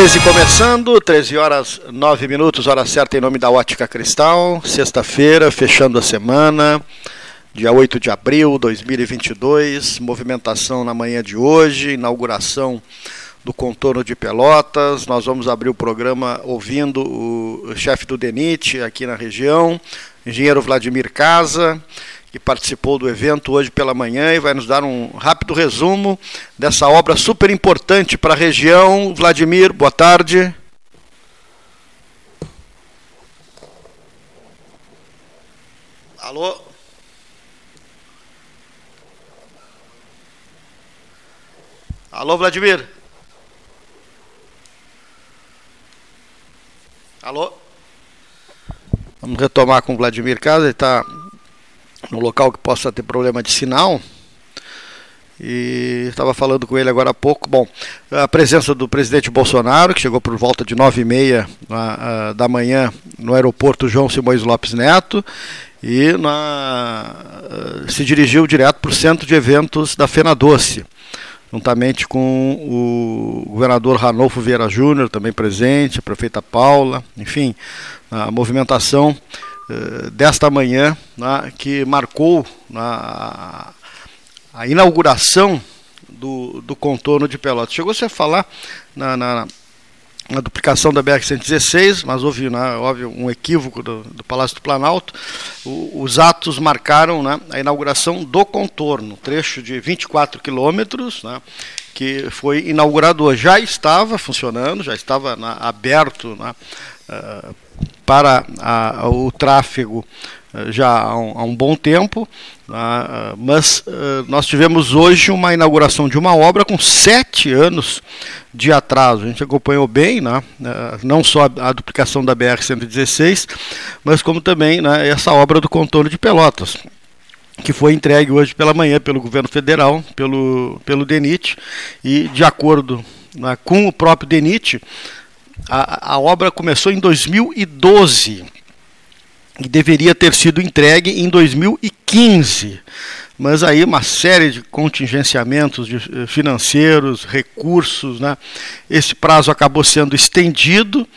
13 começando, 13 horas 9 minutos, hora certa em nome da Ótica Cristal. Sexta-feira, fechando a semana, dia 8 de abril de 2022. Movimentação na manhã de hoje, inauguração do contorno de Pelotas. Nós vamos abrir o programa ouvindo o chefe do DENIT aqui na região, engenheiro Vladimir Casa que participou do evento hoje pela manhã e vai nos dar um rápido resumo dessa obra super importante para a região. Vladimir, boa tarde. Alô? Alô, Vladimir? Alô? Vamos retomar com o Vladimir Casa, ele está no local que possa ter problema de sinal. E estava falando com ele agora há pouco. Bom, a presença do presidente Bolsonaro, que chegou por volta de nove e meia da manhã no aeroporto João Simões Lopes Neto, e na, se dirigiu direto para o centro de eventos da Fena Doce, juntamente com o governador Ranolfo Vieira Júnior, também presente, a prefeita Paula, enfim, a movimentação eh, desta manhã, né, que marcou a, a inauguração do, do, contorno de Pelotas. Chegou-se a falar na, na, na duplicação da BR-116, mas houve, né, houve um equívoco do, do Palácio do Planalto. O, os atos marcaram né, a inauguração do contorno, trecho de 24 quilômetros, né, que foi inaugurado hoje. Já estava funcionando, já estava né, aberto né, uh, para a, o tráfego eh, já há um, há um bom tempo, uh, mas uh, nós tivemos hoje uma inauguração de uma obra com sete anos de atraso. A gente acompanhou bem, né, não só a, a, duplicação da BR-116, mas como também né, essa obra do contorno de Pelotas que foi entregue hoje pela manhã pelo governo federal, pelo, pelo DENIT, e de acordo né, com o próprio DENIT, a, a obra começou em 2012 e deveria ter sido entregue em 2015. Mas aí uma série de contingenciamentos eh, financeiros, recursos, né? esse prazo acabou sendo estendido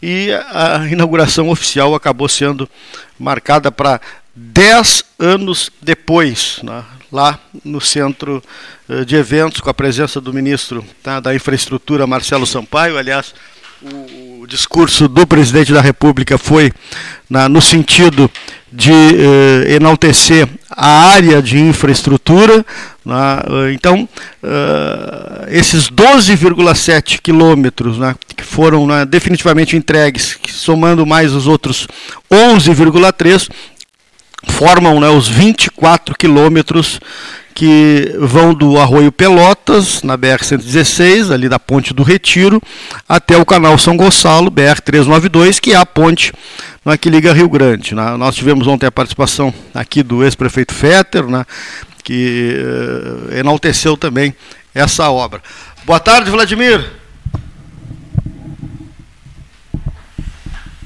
e a inauguração oficial acabou sendo marcada para 10 anos depois, né? lá no centro eh, de eventos, com a presença do ministro tá, da Infraestrutura, Marcelo Sampaio, aliás, o, o, discurso do presidente da República foi na, no sentido de eh, enaltecer a área de infraestrutura. Na, eh, então, uh, esses 12,7 quilômetros né, que foram né, definitivamente entregues, somando mais os outros 11,3, formam né, os 24 quilômetros que vão do Arroio Pelotas, na BR-116, ali da Ponte do Retiro, até o canal São Gonçalo, BR-392, que é a ponte né, que liga Rio Grande. Né? Nós tivemos ontem a participação aqui do ex-prefeito Fetter, né, que uh, enalteceu também essa obra. Boa tarde, Vladimir.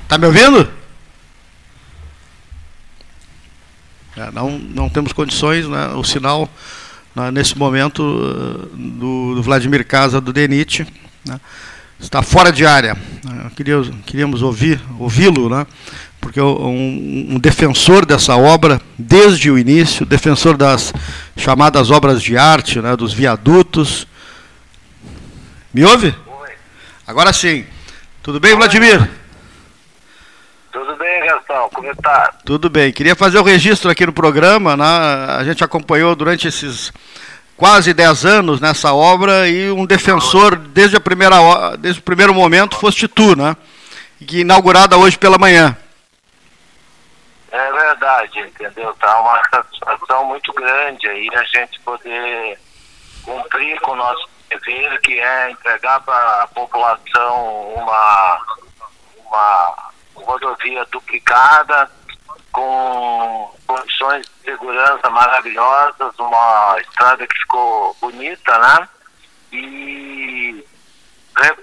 Está me ouvindo? É, não, não temos condições, né, o sinal né, nesse momento uh, do, do, Vladimir Casa do DENIT né, está fora de área. Queria, queríamos ouvir, ouvi-lo, né, porque um, um, defensor dessa obra desde o início, defensor das chamadas obras de arte, né, dos viadutos. Me ouve? Agora sim. Tudo bem, Vladimir? Tudo bem? Tudo. Queria fazer o registro aqui no programa, né? A gente acompanhou durante esses quase 10 anos nessa obra e um defensor desde, a primeira, desde o primeiro momento foste tu, né? Que inaugurada hoje pela manhã. É verdade, entendeu? Tá uma satisfação muito grande aí a gente poder cumprir com o nosso dever, que é entregar para a população uma, uma rodovia duplicada, com condições de segurança maravilhosas, uma estrada que ficou bonita, né? E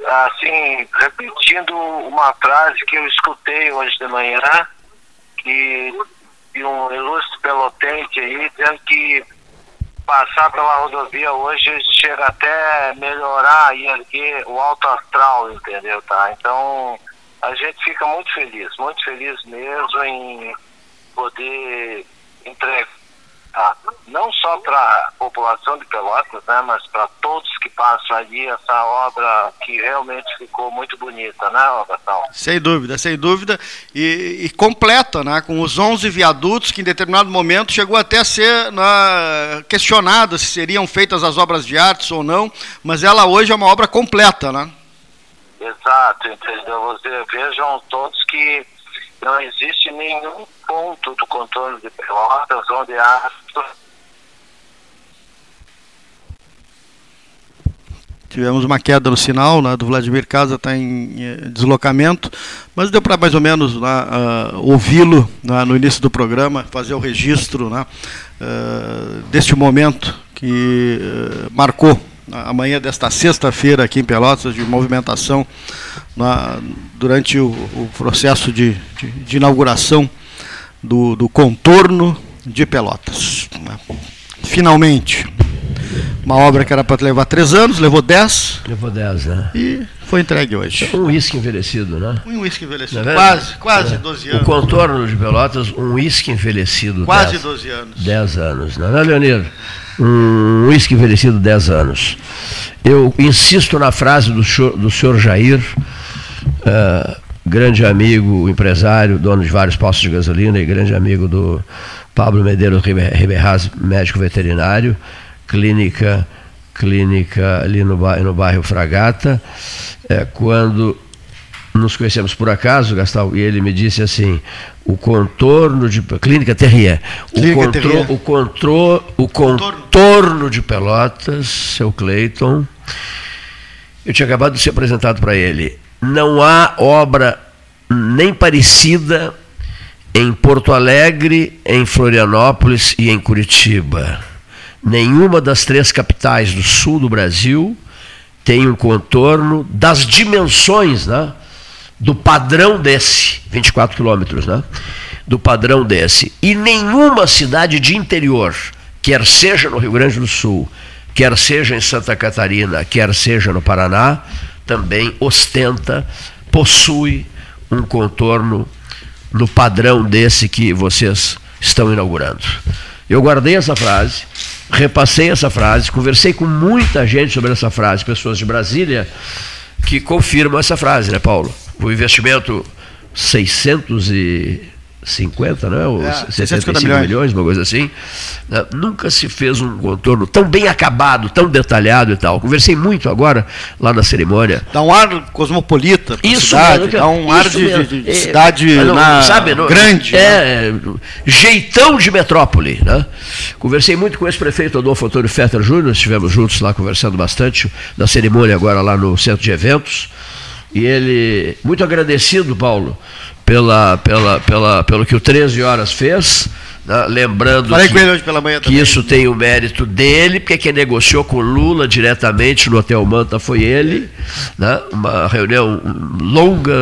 assim, repetindo uma frase que eu escutei hoje de manhã, que de um ilustre pelotente aí, dizendo que passar pela rodovia hoje chega até melhorar e erguer o alto astral, entendeu? Tá? Então a gente fica muito feliz, muito feliz mesmo em poder entregar não só para a população de Pelotas, né, mas para todos que passam ali essa obra que realmente ficou muito bonita, né, Gastão? Sem dúvida, sem dúvida, e, e, completa, né, com os 11 viadutos que em determinado momento chegou até a ser né, questionado se seriam feitas as obras de artes ou não, mas ela hoje é uma obra completa, né? Exato, entendeu? Você, vejam todos que não existe nenhum ponto do contorno de Pelotas onde há Tivemos uma queda no sinal, né, do Vladimir Casa está em eh, deslocamento, mas deu para mais ou menos uh, ouvi-lo né, no início do programa, fazer o registro né, uh, deste momento que uh, marcou a manhã desta sexta-feira aqui em Pelotas, de movimentação na, durante o, o processo de, de, de inauguração do, do, contorno de Pelotas. Né. Finalmente, uma obra que era para levar três anos, levou dez. Levou dez, né? E foi entregue hoje. Um uísque envelhecido, né? Um uísque envelhecido. É quase, quase é. 12 anos. O contorno de Pelotas, um uísque envelhecido. Quase dez, 12 anos. 10 anos, não é, Leonir? Um uísque envelhecido 10 anos. Eu insisto na frase do senhor, do senhor Jair, uh, grande amigo, empresário, dono de vários postos de gasolina e grande amigo do Pablo Medeiros Ribeirás, médico veterinário clínica, clínica ali no, no bairro Fragata, é, quando nos conhecemos por acaso, Gastal, e ele me disse assim: o contorno de. Clínica Terrier. O, Clínica contro, Terrier. o, contro, o contorno de Pelotas, seu Cleiton. Eu tinha acabado de ser apresentado para ele. Não há obra nem parecida em Porto Alegre, em Florianópolis e em Curitiba nenhuma das três capitais do sul do Brasil tem um contorno das dimensões né, do padrão desse, 24 quilômetros, né, do padrão desse. E nenhuma cidade de interior, quer seja no Rio Grande do Sul, quer seja em Santa Catarina, quer seja no Paraná, também ostenta, possui um contorno no padrão desse que vocês estão inaugurando. Eu guardei essa frase, repassei essa frase, conversei com muita gente sobre essa frase, pessoas de Brasília, que confirmam essa frase, né, Paulo? O investimento 600 e 50, né? Ou é, 75 milhões. milhões, uma coisa assim. Né? Nunca se fez um contorno tão bem acabado, tão detalhado e tal. Conversei muito agora lá na cerimônia. Dá um ar cosmopolita isso cidade, mesmo, dá um ar de, de, de é, cidade não, na, sabe, não, grande. É, né? jeitão de metrópole. Né? Conversei muito com esse prefeito Adolfo Antônio Fetter Júnior, estivemos juntos lá conversando bastante na cerimônia agora lá no centro de eventos. E ele, muito agradecido, Paulo, pela, pela, pela, pelo que o 13 Horas fez. Né? Lembrando Falei que, que isso tem o mérito dele, porque quem negociou com Lula diretamente no Hotel Manta foi ele. Né? Uma reunião longa,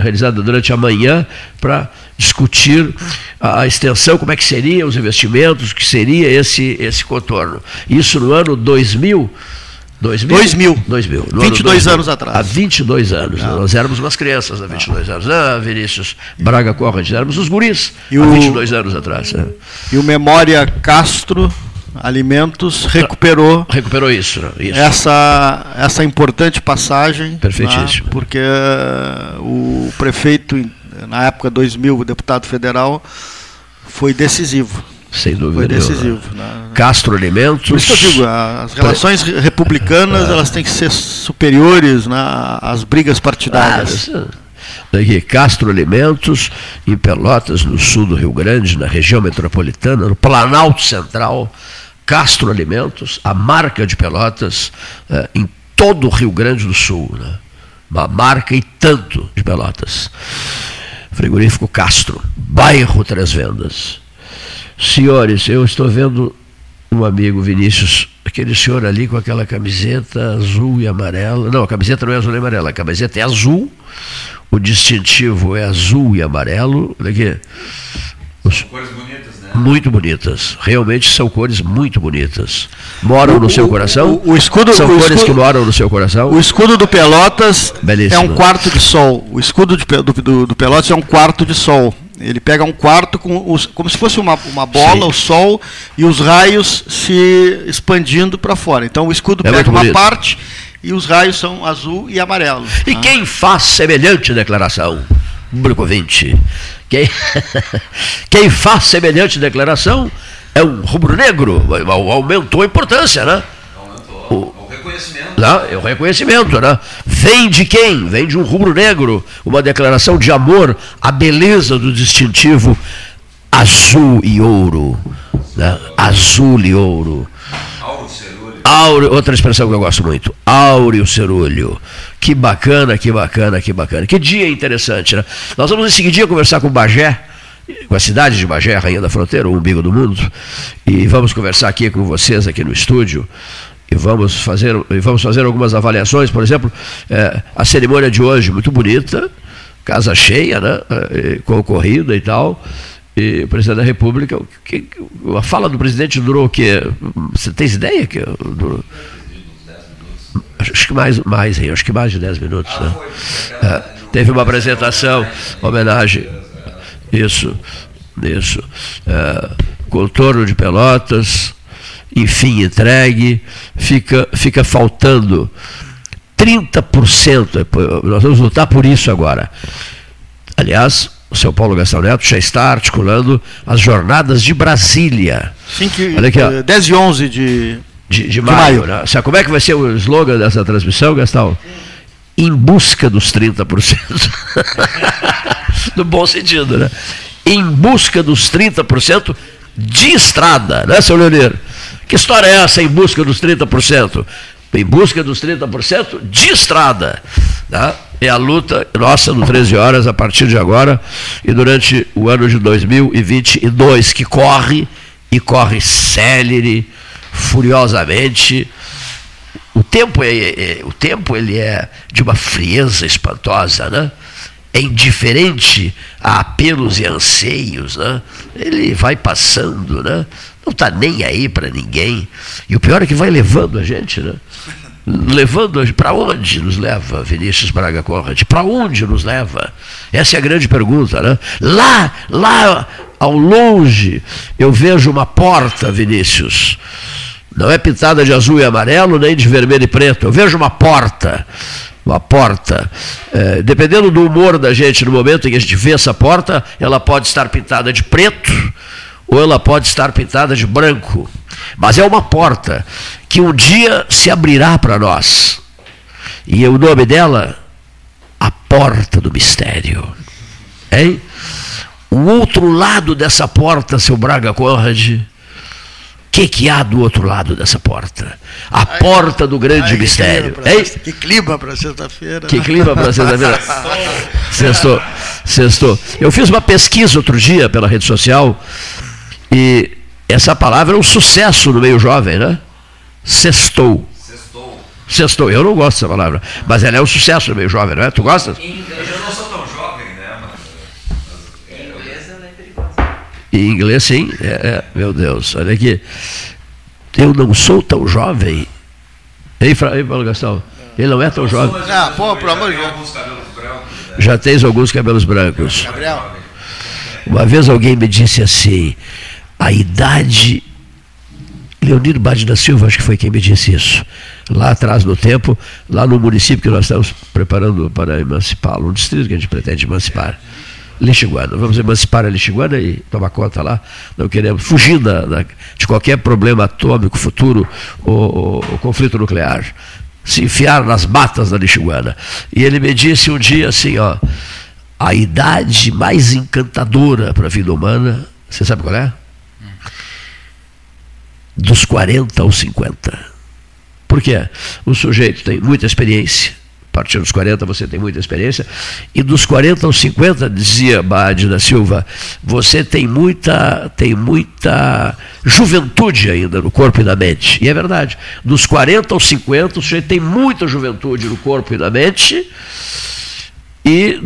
realizada durante a manhã, para discutir a, extensão, como é que seria os investimentos, o que seria esse, esse contorno. Isso no ano 2000. 2000? 2000. 2000. 22 2000. anos atrás. Há 22 anos. Não. Nós éramos umas crianças há 22 Não. anos. Ah, Vinícius Braga Corrad, éramos os guris e há o... 22 anos atrás. É. E o Memória Castro Alimentos recuperou recuperou isso, isso, essa essa importante passagem perfeitíssimo né, porque uh, o prefeito na época 2000 o deputado federal foi decisivo sem dúvida. Foi decisivo. Né? Castro Alimentos. Por isso que eu digo, as relações republicanas elas têm que ser superiores né, às brigas partidárias. Ah, daqui, Castro Alimentos, em Pelotas, no sul do Rio Grande, na região metropolitana, no Planalto Central, Castro Alimentos, a marca de Pelotas, é, em todo o Rio Grande do Sul. Né? Uma marca e tanto de Pelotas. Frigorífico Castro, bairro Três Vendas. Senhores, eu estou vendo um amigo, Vinícius, aquele senhor ali com aquela camiseta azul e amarela. Não, a camiseta não é azul e amarela, a camiseta é azul, o distintivo é azul e amarelo. Daqui. Os... Cores bonitas, né? Muito bonitas. Realmente são cores muito bonitas. Moram O- no seu coração? o- o escudo- são o cores escudo- que moram no seu coração? O escudo do Pelotas Belíssimo. é um quarto de sol. O escudo de do, do- do Pelotas é um quarto de sol. Ele pega um quarto com os- como se fosse uma, uma bola, Sim. o sol, e os raios se expandindo para fora. Então o escudo É pega uma bonito. parte e os raios são azul e amarelo. E Ah. quem faz semelhante declaração? Público 20. Quem, quem faz semelhante declaração é um rubro-negro. Aumentou a importância, né? Aumentou o reconhecimento. Não, é o reconhecimento, né? Vem de quem? Vem de um rubro-negro. Uma declaração de amor à beleza do distintivo azul e ouro. Né? Azul e ouro. Auro Cerulho. Outra expressão que eu gosto muito, áureo cerúleo. Que bacana, que bacana, que bacana. Que dia interessante, né? Nós vamos em seguida conversar com Bagé, com a cidade de Bagé, rainha da fronteira, o umbigo do mundo, e vamos conversar aqui com vocês aqui no estúdio. E vamos fazer, e vamos fazer algumas avaliações, por exemplo, eh, a cerimônia de hoje, muito bonita, casa cheia, né? eh, concorrida e tal. E o presidente da República, que- a fala do presidente durou o quê? Você tem ideia que durou? Acho que mais, mais, acho que mais de 10 minutos. Né? É, teve uma apresentação, homenagem. Isso, isso. É, contorno de Pelotas, enfim, entregue, fica, fica faltando 30%. Nós vamos lutar por isso agora. Aliás, o seu Paulo Gastão Neto já está articulando as jornadas de Brasília. Cinco, Olha aqui, ó. eh, 10 e 11 de. De, de maio. Né? Sabe como é que vai ser o slogan dessa transmissão, Gastão? Em busca dos 30%. no bom sentido, né? Em busca dos 30% de estrada, né, seu Leonir? Que história é essa, em busca dos 30%? Em busca dos 30% de estrada. Né? É a luta nossa no 13 horas a partir de agora e durante o ano de 2022, que corre e corre célere, furiosamente. O tempo, é, é- o tempo ele é de uma frieza espantosa, né? É indiferente a apelos e anseios, né? Ele vai passando, né? Não está nem aí para ninguém. E o pior é que vai levando a gente, né? Levando para onde nos leva Vinícius Braga Conrad? Para onde nos leva? Essa é a grande pergunta, né? Lá, lá ao longe, eu vejo uma porta, Vinícius. Não é pintada de azul e amarelo, nem de vermelho e preto. Eu vejo uma porta. Uma porta. É, dependendo do humor da gente no momento em que a gente vê essa porta, ela pode estar pintada de preto ou ela pode estar pintada de branco. Mas é uma porta que um dia se abrirá para nós. E o nome dela, a porta do mistério. Hein? O outro lado dessa porta, seu Braga Conrad, o que, que há do outro lado dessa porta? A porta do grande Ai, que mistério. clima Que clima para sexta-feira. Que clima para sexta-feira. Sextou. Sextou. Eu fiz uma pesquisa outro dia pela rede social e essa palavra é um sucesso no meio jovem, né? Sextou. Sextou. Sextou. Eu não gosto dessa palavra, mas ela é um sucesso no meio jovem, não é? Tu gosta? Eu já não sou tão jovem, né? Mas, é, Em inglês, sim. É, é, meu Deus, olha aqui. Eu não sou tão jovem. Ei, Fra- ei Paulo Gastão? Ele não é tão jovem. Ah, pô, pelo amor de tem Deus. alguns cabelos brancos, né? Já tens alguns cabelos brancos. Gabriel. Uma vez alguém me disse assim: a idade. Leonido Bade da Silva, acho que foi quem me disse isso. Lá atrás no tempo, lá no município que nós estamos preparando para emancipá-lo, um distrito que a gente pretende emancipar. Lixiguana. Vamos emancipar a Lixiguana e tomar conta lá. Não queremos fugir da, da- de qualquer problema atômico futuro ou, ou- ou conflito nuclear. Se enfiar nas matas da Lixiguana. E ele me disse um dia assim, ó, a idade mais encantadora para a vida humana, você sabe qual é? Dos 40 aos 50. Por quê? O sujeito tem muita experiência. A partir dos 40 você tem muita experiência. E dos 40 aos 50, dizia Bade da Silva, você tem muita, tem muita juventude ainda no corpo e na mente. E é verdade. Dos 40 aos 50, o sujeito tem muita juventude no corpo e na mente. e,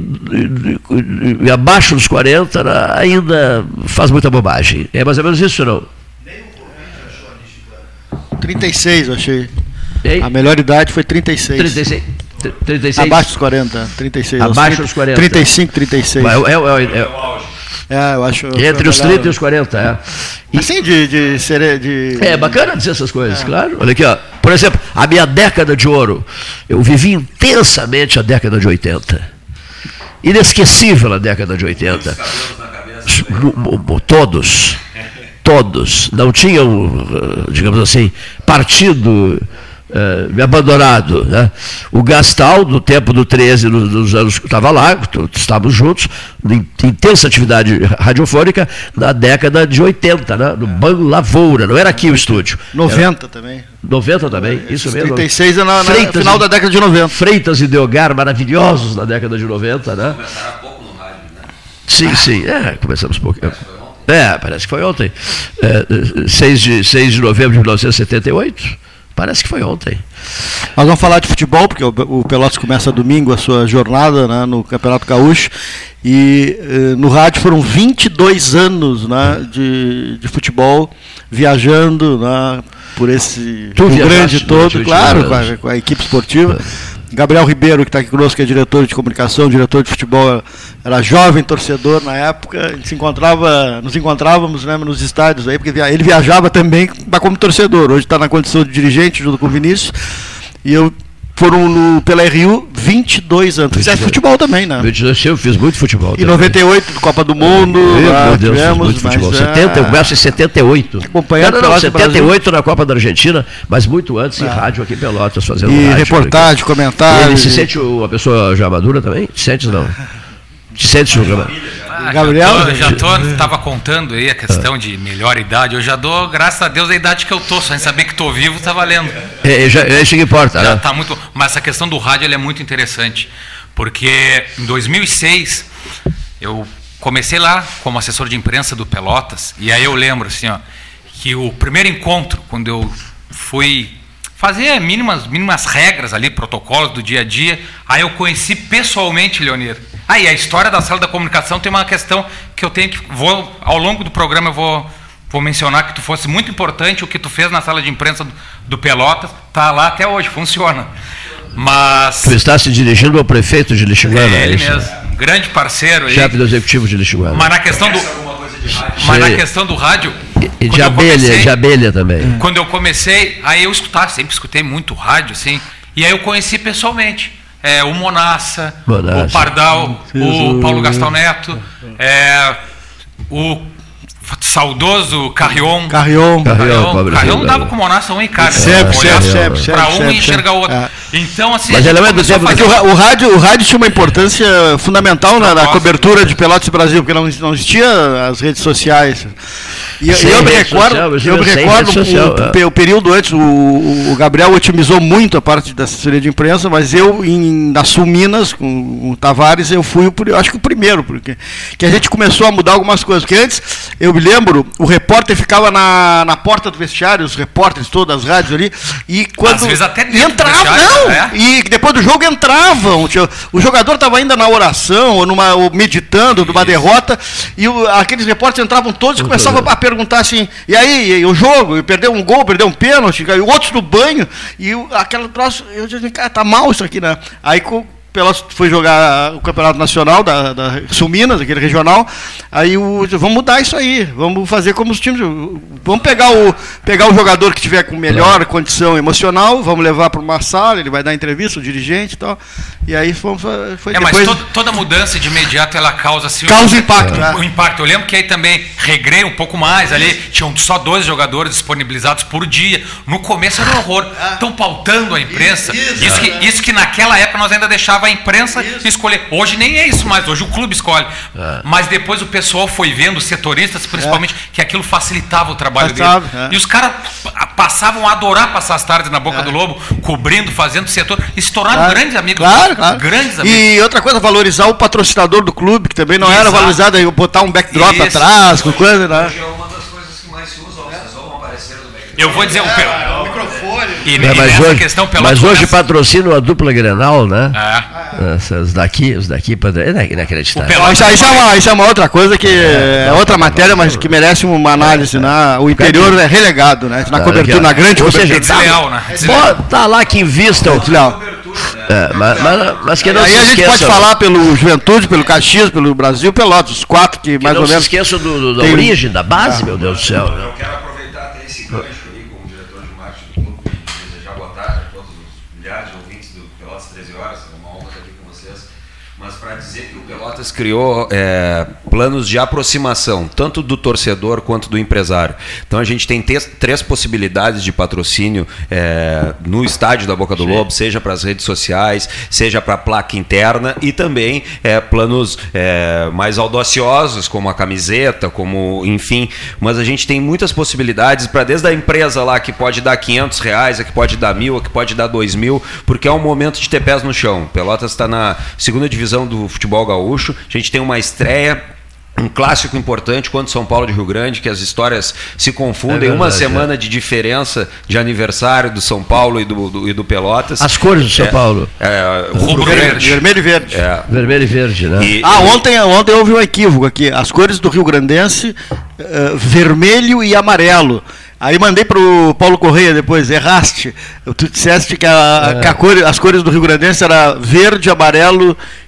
e, e, abaixo dos 40 né, ainda faz muita bobagem. É mais ou menos isso, não? 36, eu achei. Ei? A melhor idade foi 36. 36. 36. Abaixo dos 40, 36. Abaixo dos 40. 35, 36. É, é, é, é, é, eu acho. Entre os 30 e os 40, é. E, assim, de, de, ser, de. É bacana dizer essas coisas, é. claro. Olha aqui, ó. Por exemplo, a minha década de ouro. Eu vivi intensamente a década de 80. Inesquecível a década de 80. Todos. Todos. Não tinham, digamos assim, partido me abandonado. Né? O Gastal, no tempo do 13, nos anos que estava lá, estávamos juntos, em intensa atividade radiofônica, na década de 80, né? no Banco Lavoura, não era aqui o estúdio. 90 era... também. 90 também, isso mesmo. 36 é na, na final da década de 90. Freitas e Deogar, maravilhosos na década de 90, né? Começaram pouco no rádio, né? Sim, sim, é, começamos pouco. É, parece que foi ontem. É, 6, de, 6 de novembro de 1978. Parece que foi ontem. Nós vamos falar de futebol, porque o Pelotas começa domingo a sua jornada né, no Campeonato Gaúcho. E eh, no rádio foram 22 anos né, de, de futebol, viajando né, por esse Rio Grande todo, claro, com a, com a, equipe esportiva. Gabriel Ribeiro, que está aqui conosco, que é diretor de comunicação, diretor de futebol, era jovem torcedor na época, se encontrava, nos encontrávamos né, nos estádios aí, porque ele viajava também como torcedor. Hoje está na condição de dirigente junto com o Vinícius. E eu foram no, pela RU 22 anos. Fizeste futebol também, né? 22, eu fiz muito futebol. Em 98, Copa do Mundo. Meu, lá, Deus, tivemos, muito futebol. Mas, 70, eu começo em 78. Acompanhando não, não, não, 78 na Copa da Argentina, mas muito antes em é. rádio aqui em Pelotas, fazendo e rádio. reportagem, comentário. Ele se sente uma pessoa já madura também? Sente não? Te sente no ah, Gabriel? Já tô, já tô, tava contando aí a questão de melhor idade. Eu já dou, graças a Deus, a idade que eu tô. Só em saber que tô vivo, tá valendo. É, já, é isso que importa. Já né? tá muito, mas essa questão do rádio é muito interessante. Porque em 2006, eu comecei lá como assessor de imprensa do Pelotas. E aí eu lembro, assim, ó, que o primeiro encontro, quando eu fui fazer mínimas, mínimas regras ali, protocolos do dia a dia, aí eu conheci pessoalmente Leonir ah, e a história da sala da comunicação tem uma questão que eu tenho que. Vou, ao longo do programa eu vou, vou mencionar que tu fosse muito importante o que tu fez na sala de imprensa do, do Pelotas. Está lá até hoje, funciona. Mas. Tu está se dirigindo ao prefeito de Lixinguana, é, é ele é mesmo. Grande parceiro. Chefe do executivo de Lixinguana. Mas na questão do. Mas na questão do rádio. E de abelha, comecei, de abelha também. Quando eu comecei, aí eu escutava, sempre escutei muito rádio, assim. E aí eu conheci pessoalmente é, o Monassa, Monassa, o Pardal, o Paulo Gastão Neto, é, o saudoso Carrion. Carrion. Carrion, Carrion dava com o Monassa um e cara. Sempre, sempre, sempre. Para um e enxergar o outro. É. Então, assim. Mas ele é do tempo. Fazer... O, rádio, o rádio tinha uma importância fundamental na, na cobertura de Pelotas Brasil, porque não, não existia as redes sociais. E, eu me recordo, social, eu me recordo o, o, o, período antes, o, o, Gabriel otimizou muito a parte da assessoria de imprensa, mas eu, em, na Sul Minas, com o Tavares, eu fui, o, acho que o primeiro, porque que a gente começou a mudar algumas coisas. Porque antes, eu me lembro, o repórter ficava na, na porta do vestiário, os repórteres, todas as rádios ali, e quando. Às vezes até entrava, não! É? E depois do jogo entravam. O jogador estava ainda na oração, ou, numa, ou meditando numa derrota, e aqueles repórteres entravam todos e começavam a perguntar assim, e aí, e o jogo, e perdeu um gol, perdeu um pênalti, e outros no banho, e aquela troço, eu disse, cara, tá mal isso aqui, né? Aí com Pelotas foi jogar o campeonato nacional da, da Sul Minas, aquele regional. Aí o, vamos mudar isso aí, vamos fazer como os times. Vamos pegar o, pegar o jogador que tiver com melhor condição emocional, vamos levar para uma sala, ele vai dar entrevista, o dirigente e tal. E aí fomos, foi é, depois... mas toda, toda, mudança de imediato ela causa assim, causa um, impacto. É. O impacto. Eu lembro que aí também regrei um pouco mais ali, tinham só dois jogadores disponibilizados por dia. No começo era um horror. Estão pautando a imprensa. Isso, isso, que, isso que naquela época nós ainda deixávamos deixava a imprensa isso. escolher. Hoje nem é isso mais, hoje o clube escolhe. É. Mas depois o pessoal foi vendo, os setoristas principalmente, é. que aquilo facilitava o trabalho dele. É. E os caras passavam a adorar passar as tardes na boca é. do lobo, cobrindo, fazendo setor, e se tornaram claro. grandes amigos. Claro, claro. Grandes amigos. E outra coisa, valorizar o patrocinador do clube, que também não Exato. era valorizado, botar um backdrop isso. atrás, com coisa, né? Eu vou dizer, o, é, microfone E, É, e mas hoje, questão, mas hoje começa- patrocina a dupla Grenal, né? É. Essas daqui, os daqui, é inacreditável. O Isso, aí- isso é uma, isso é uma outra coisa que é, outra matéria, mas que merece uma análise. Né? O interior é relegado, né? Na Tá, cobertura, na grande Ou cobertura. seja, Desleal, né? Desleal. Tá lá que invistam. Léo. É, mas, mas, mas que não Aí se a gente pode falar pelo Juventude, pelo Caxias, pelo Brasil, Pelotas, os quatro que que mais não ou se menos. esqueçam do, do- da tem- origem, da base, meu Deus do céu. né? Eu quero aproveitar até esse gancho aí como diretor de marketing do clube e desejar boa tarde a todos os milhares de ouvintes do Pelotas 13 Horas. É uma honra estar aqui com vocês. Mas para dizer Pelotas criou é, planos de aproximação, tanto do torcedor quanto do empresário. Então a gente tem três possibilidades de patrocínio é, no estádio da Boca do Lobo, seja para as redes sociais, seja para a placa interna e também é, planos é, mais audaciosos, como a camiseta, como enfim. Mas a gente tem muitas possibilidades para desde a empresa lá que pode dar 500 reais, a que pode dar mil, a que pode dar dois mil, porque é um momento de ter pés no chão. Pelotas está na segunda divisão do futebol gaúcho. A gente tem uma estreia um clássico importante quanto São Paulo de Rio Grande, que as histórias se confundem. É uma verdade, semana de diferença de aniversário do São Paulo e do, do- e do Pelotas. As cores do São É, Paulo, É, Rubro verde. Vermelho e verde. é, vermelho e verde, né? e- Ah, ontem, ontem houve um equívoco aqui. As cores do Rio Grandense, eh, vermelho e amarelo. Aí mandei pro Paulo Correia depois, erraste. Tu disseste que, a, que a cor, as cores do Rio Grandense era verde, amarelo e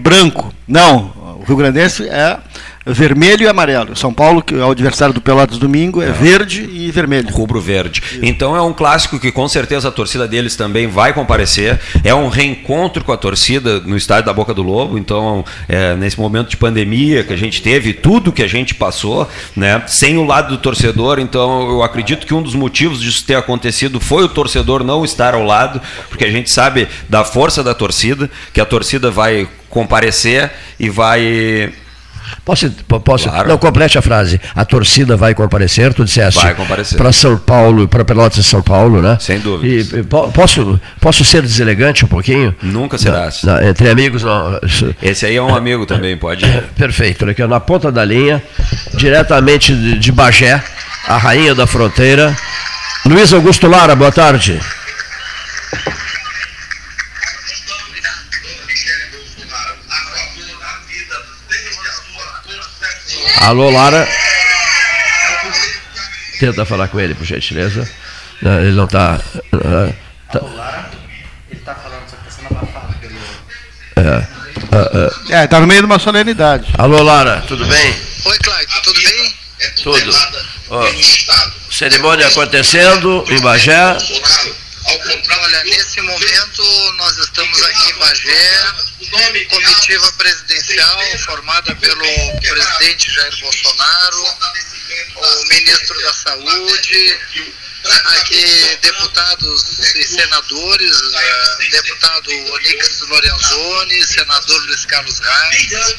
branco. Não, o Rio Grandense é vermelho e amarelo. São Paulo, que é o adversário do Pelotas domingo, é verde e vermelho. Rubro Verde. Então é um clássico que com certeza a torcida deles também vai comparecer. É um reencontro com a torcida no estádio da Boca do Lobo. Então, é, nesse momento de pandemia que a gente teve, tudo que a gente passou, né, sem o lado do torcedor. Então, eu acredito que um dos motivos disso ter acontecido foi o torcedor não estar ao lado, porque a gente sabe da força da torcida, que a torcida vai comparecer e vai Posso, po- posso Claro. não complete a frase. A torcida vai comparecer, tu disseste. Vai comparecer. Para São Paulo, para Pelotas e São Paulo, né? Sem dúvidas. E, po- posso, posso ser deselegante um pouquinho? nunca será. assim. Não, entre amigos, não. Esse aí é um amigo também, pode. Perfeito, olha aqui, na ponta da linha, diretamente de, de Bagé, a rainha da fronteira. Luiz Augusto Lara, boa tarde. Alô, Lara. Tenta falar com ele, por gentileza. Não, Ele não está. Ele tá falando, só que tá sendo abafado. pelo- É, tá no meio de uma solenidade. Alô, Lara, tudo bem? Oi, Clayton, tudo bem? Tudo. Ó, cerimônia acontecendo em Bagé. Olha, nesse momento nós estamos aqui em Bagé, comitiva presidencial formada pelo presidente Jair Bolsonaro, o ministro da Saúde, aqui deputados e senadores, eh, deputado Onix Lorenzoni, senador Luiz Carlos Reis,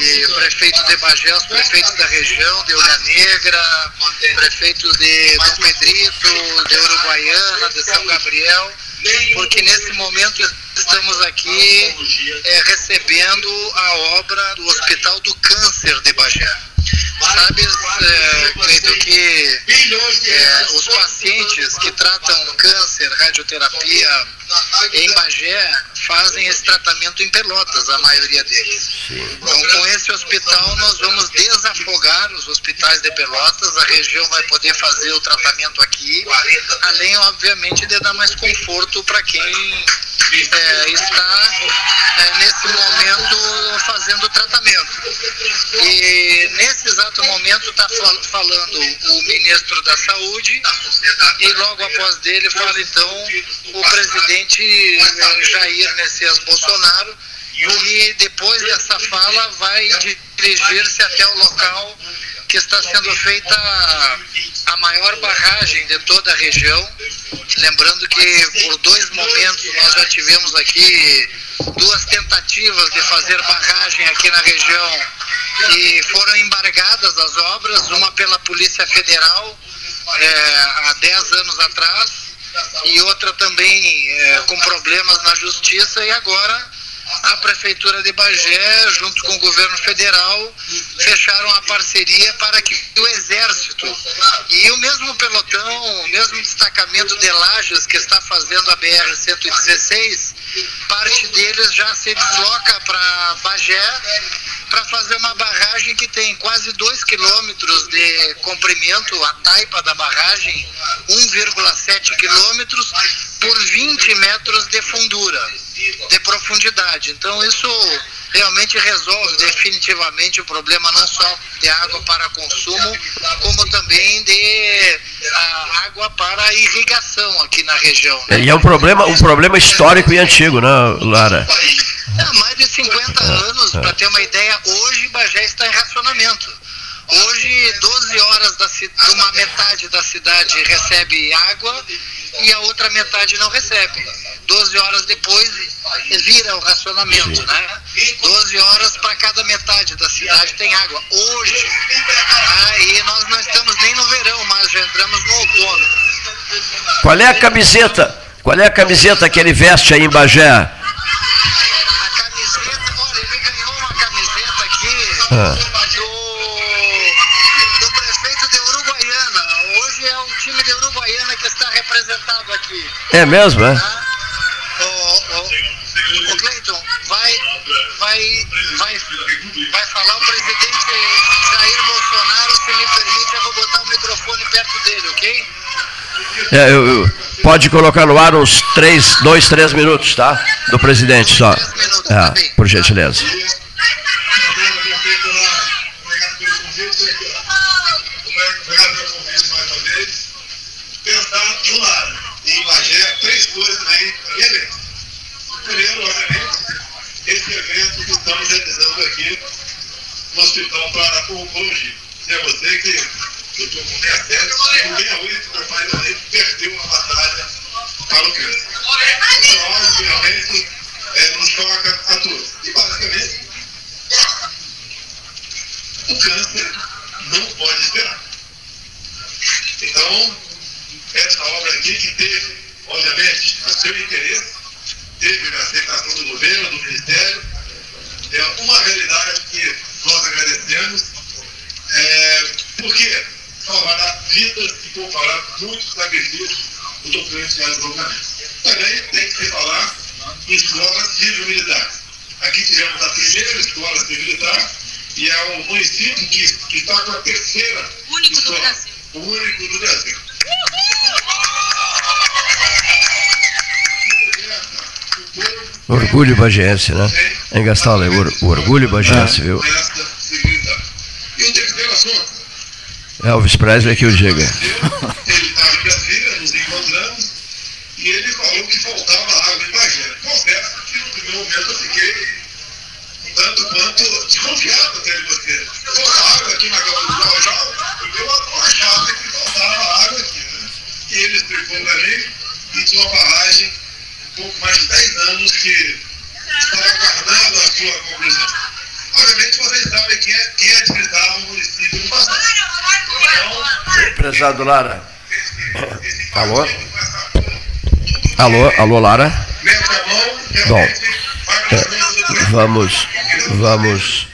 e prefeito de Bagé, os prefeitos da região, de Olha Negra, prefeitos de Dom Pedrito, de Uruguaiana, de São Gabriel, porque nesse momento estamos aqui eh, recebendo a obra do Hospital do Câncer de Bagé. Sabes, é, Cleiton, que é, os pacientes que tratam câncer, radioterapia em Bagé fazem esse tratamento em Pelotas, a maioria deles. Então, com esse hospital, nós vamos desafogar os hospitais de Pelotas, a região vai poder fazer o tratamento aqui, além, obviamente, de dar mais conforto para quem é, está é, nesse momento fazendo o tratamento. E nesse exato momento está falando o ministro da Saúde e logo após dele fala então o presidente eh, Jair Messias Bolsonaro e depois dessa fala vai dirigir-se até o local que está sendo feita a, a maior barragem de toda a região. Lembrando que por dois momentos nós já tivemos aqui duas tentativas de fazer barragem aqui na região e foram embargadas as obras, uma pela Polícia Federal é, há 10 anos atrás e outra também é, com problemas na justiça e agora a Prefeitura de Bagé, junto com o governo federal, fecharam a parceria para que o Exército e o mesmo pelotão, o mesmo destacamento de Lages que está fazendo a BR-116, parte deles já se desloca para Bagé para fazer uma barragem que tem quase 2 quilômetros de comprimento, a taipa da barragem 1,7 quilômetros por 20 metros de fundura, de profundidade. Então isso realmente resolve definitivamente o problema não só de água para consumo, como também de a, água para irrigação aqui na região. E é um problema, um problema histórico e antigo, né, Lara? É, mais de 50 anos, para ter uma ideia, hoje Bagé está em racionamento. Hoje, 12 horas da uma metade da cidade recebe água e a outra metade não recebe. 12 horas depois vira o racionamento, né? 12 horas para cada metade da cidade tem água. Hoje, aí nós não estamos nem no verão, mas já entramos no outono. Qual é a camiseta? Qual é a camiseta que ele veste aí em Bagé? A camiseta, olha, ele ganhou uma camiseta aqui ah. do, do prefeito de Uruguaiana. Hoje é o time de Uruguaiana que está representado aqui. É mesmo, é? Tá? Ô, Cleiton, vai, vai, vai, vai falar o presidente Jair Bolsonaro, se me permite, eu vou botar o microfone perto dele, ok? É, eu, eu, pode colocar no ar uns 3, 2, 3 minutos, tá? Do presidente só. É, por gentileza. No Hospital para Oncologia. Dizer a você que eu estou com 67, em 68, meu pai perdeu uma batalha para o câncer. Então, obviamente, é, nos choca a todos. E, basicamente, o câncer não pode esperar. Então, essa obra aqui que teve, obviamente, o seu interesse, teve a aceitação do governo, do Ministério, é uma realidade nós agradecemos, é, porque salvará vidas e poupará muitos sacrifícios do tocante ao desenvolvimento. Também tem que se falar em escolas civil-militares. Aqui tivemos a primeira escola civil-militar e é o município que, que está com a terceira único escola, o único do Brasil. Orgulho bagiense, né? Em Gastal, é o orgulho bagiense, viu? E o. Elvis Presley que o diga. Ele estava em Brasília, nos encontramos, e ele falou que faltava água em Bagé. Confesso que no primeiro momento eu fiquei um tanto quanto desconfiado até de você. Falta água aqui na do eu achava que faltava água aqui, né? E ele explicou para mim que tinha uma barragem pouco mais de 10 anos que estava aguardando a sua conclusão. Obviamente vocês sabem quem, é, quem administrava o município no passado. Então, Prezado Lara. Alô? Alô, alô Lara? Bom, é, vamos, vamos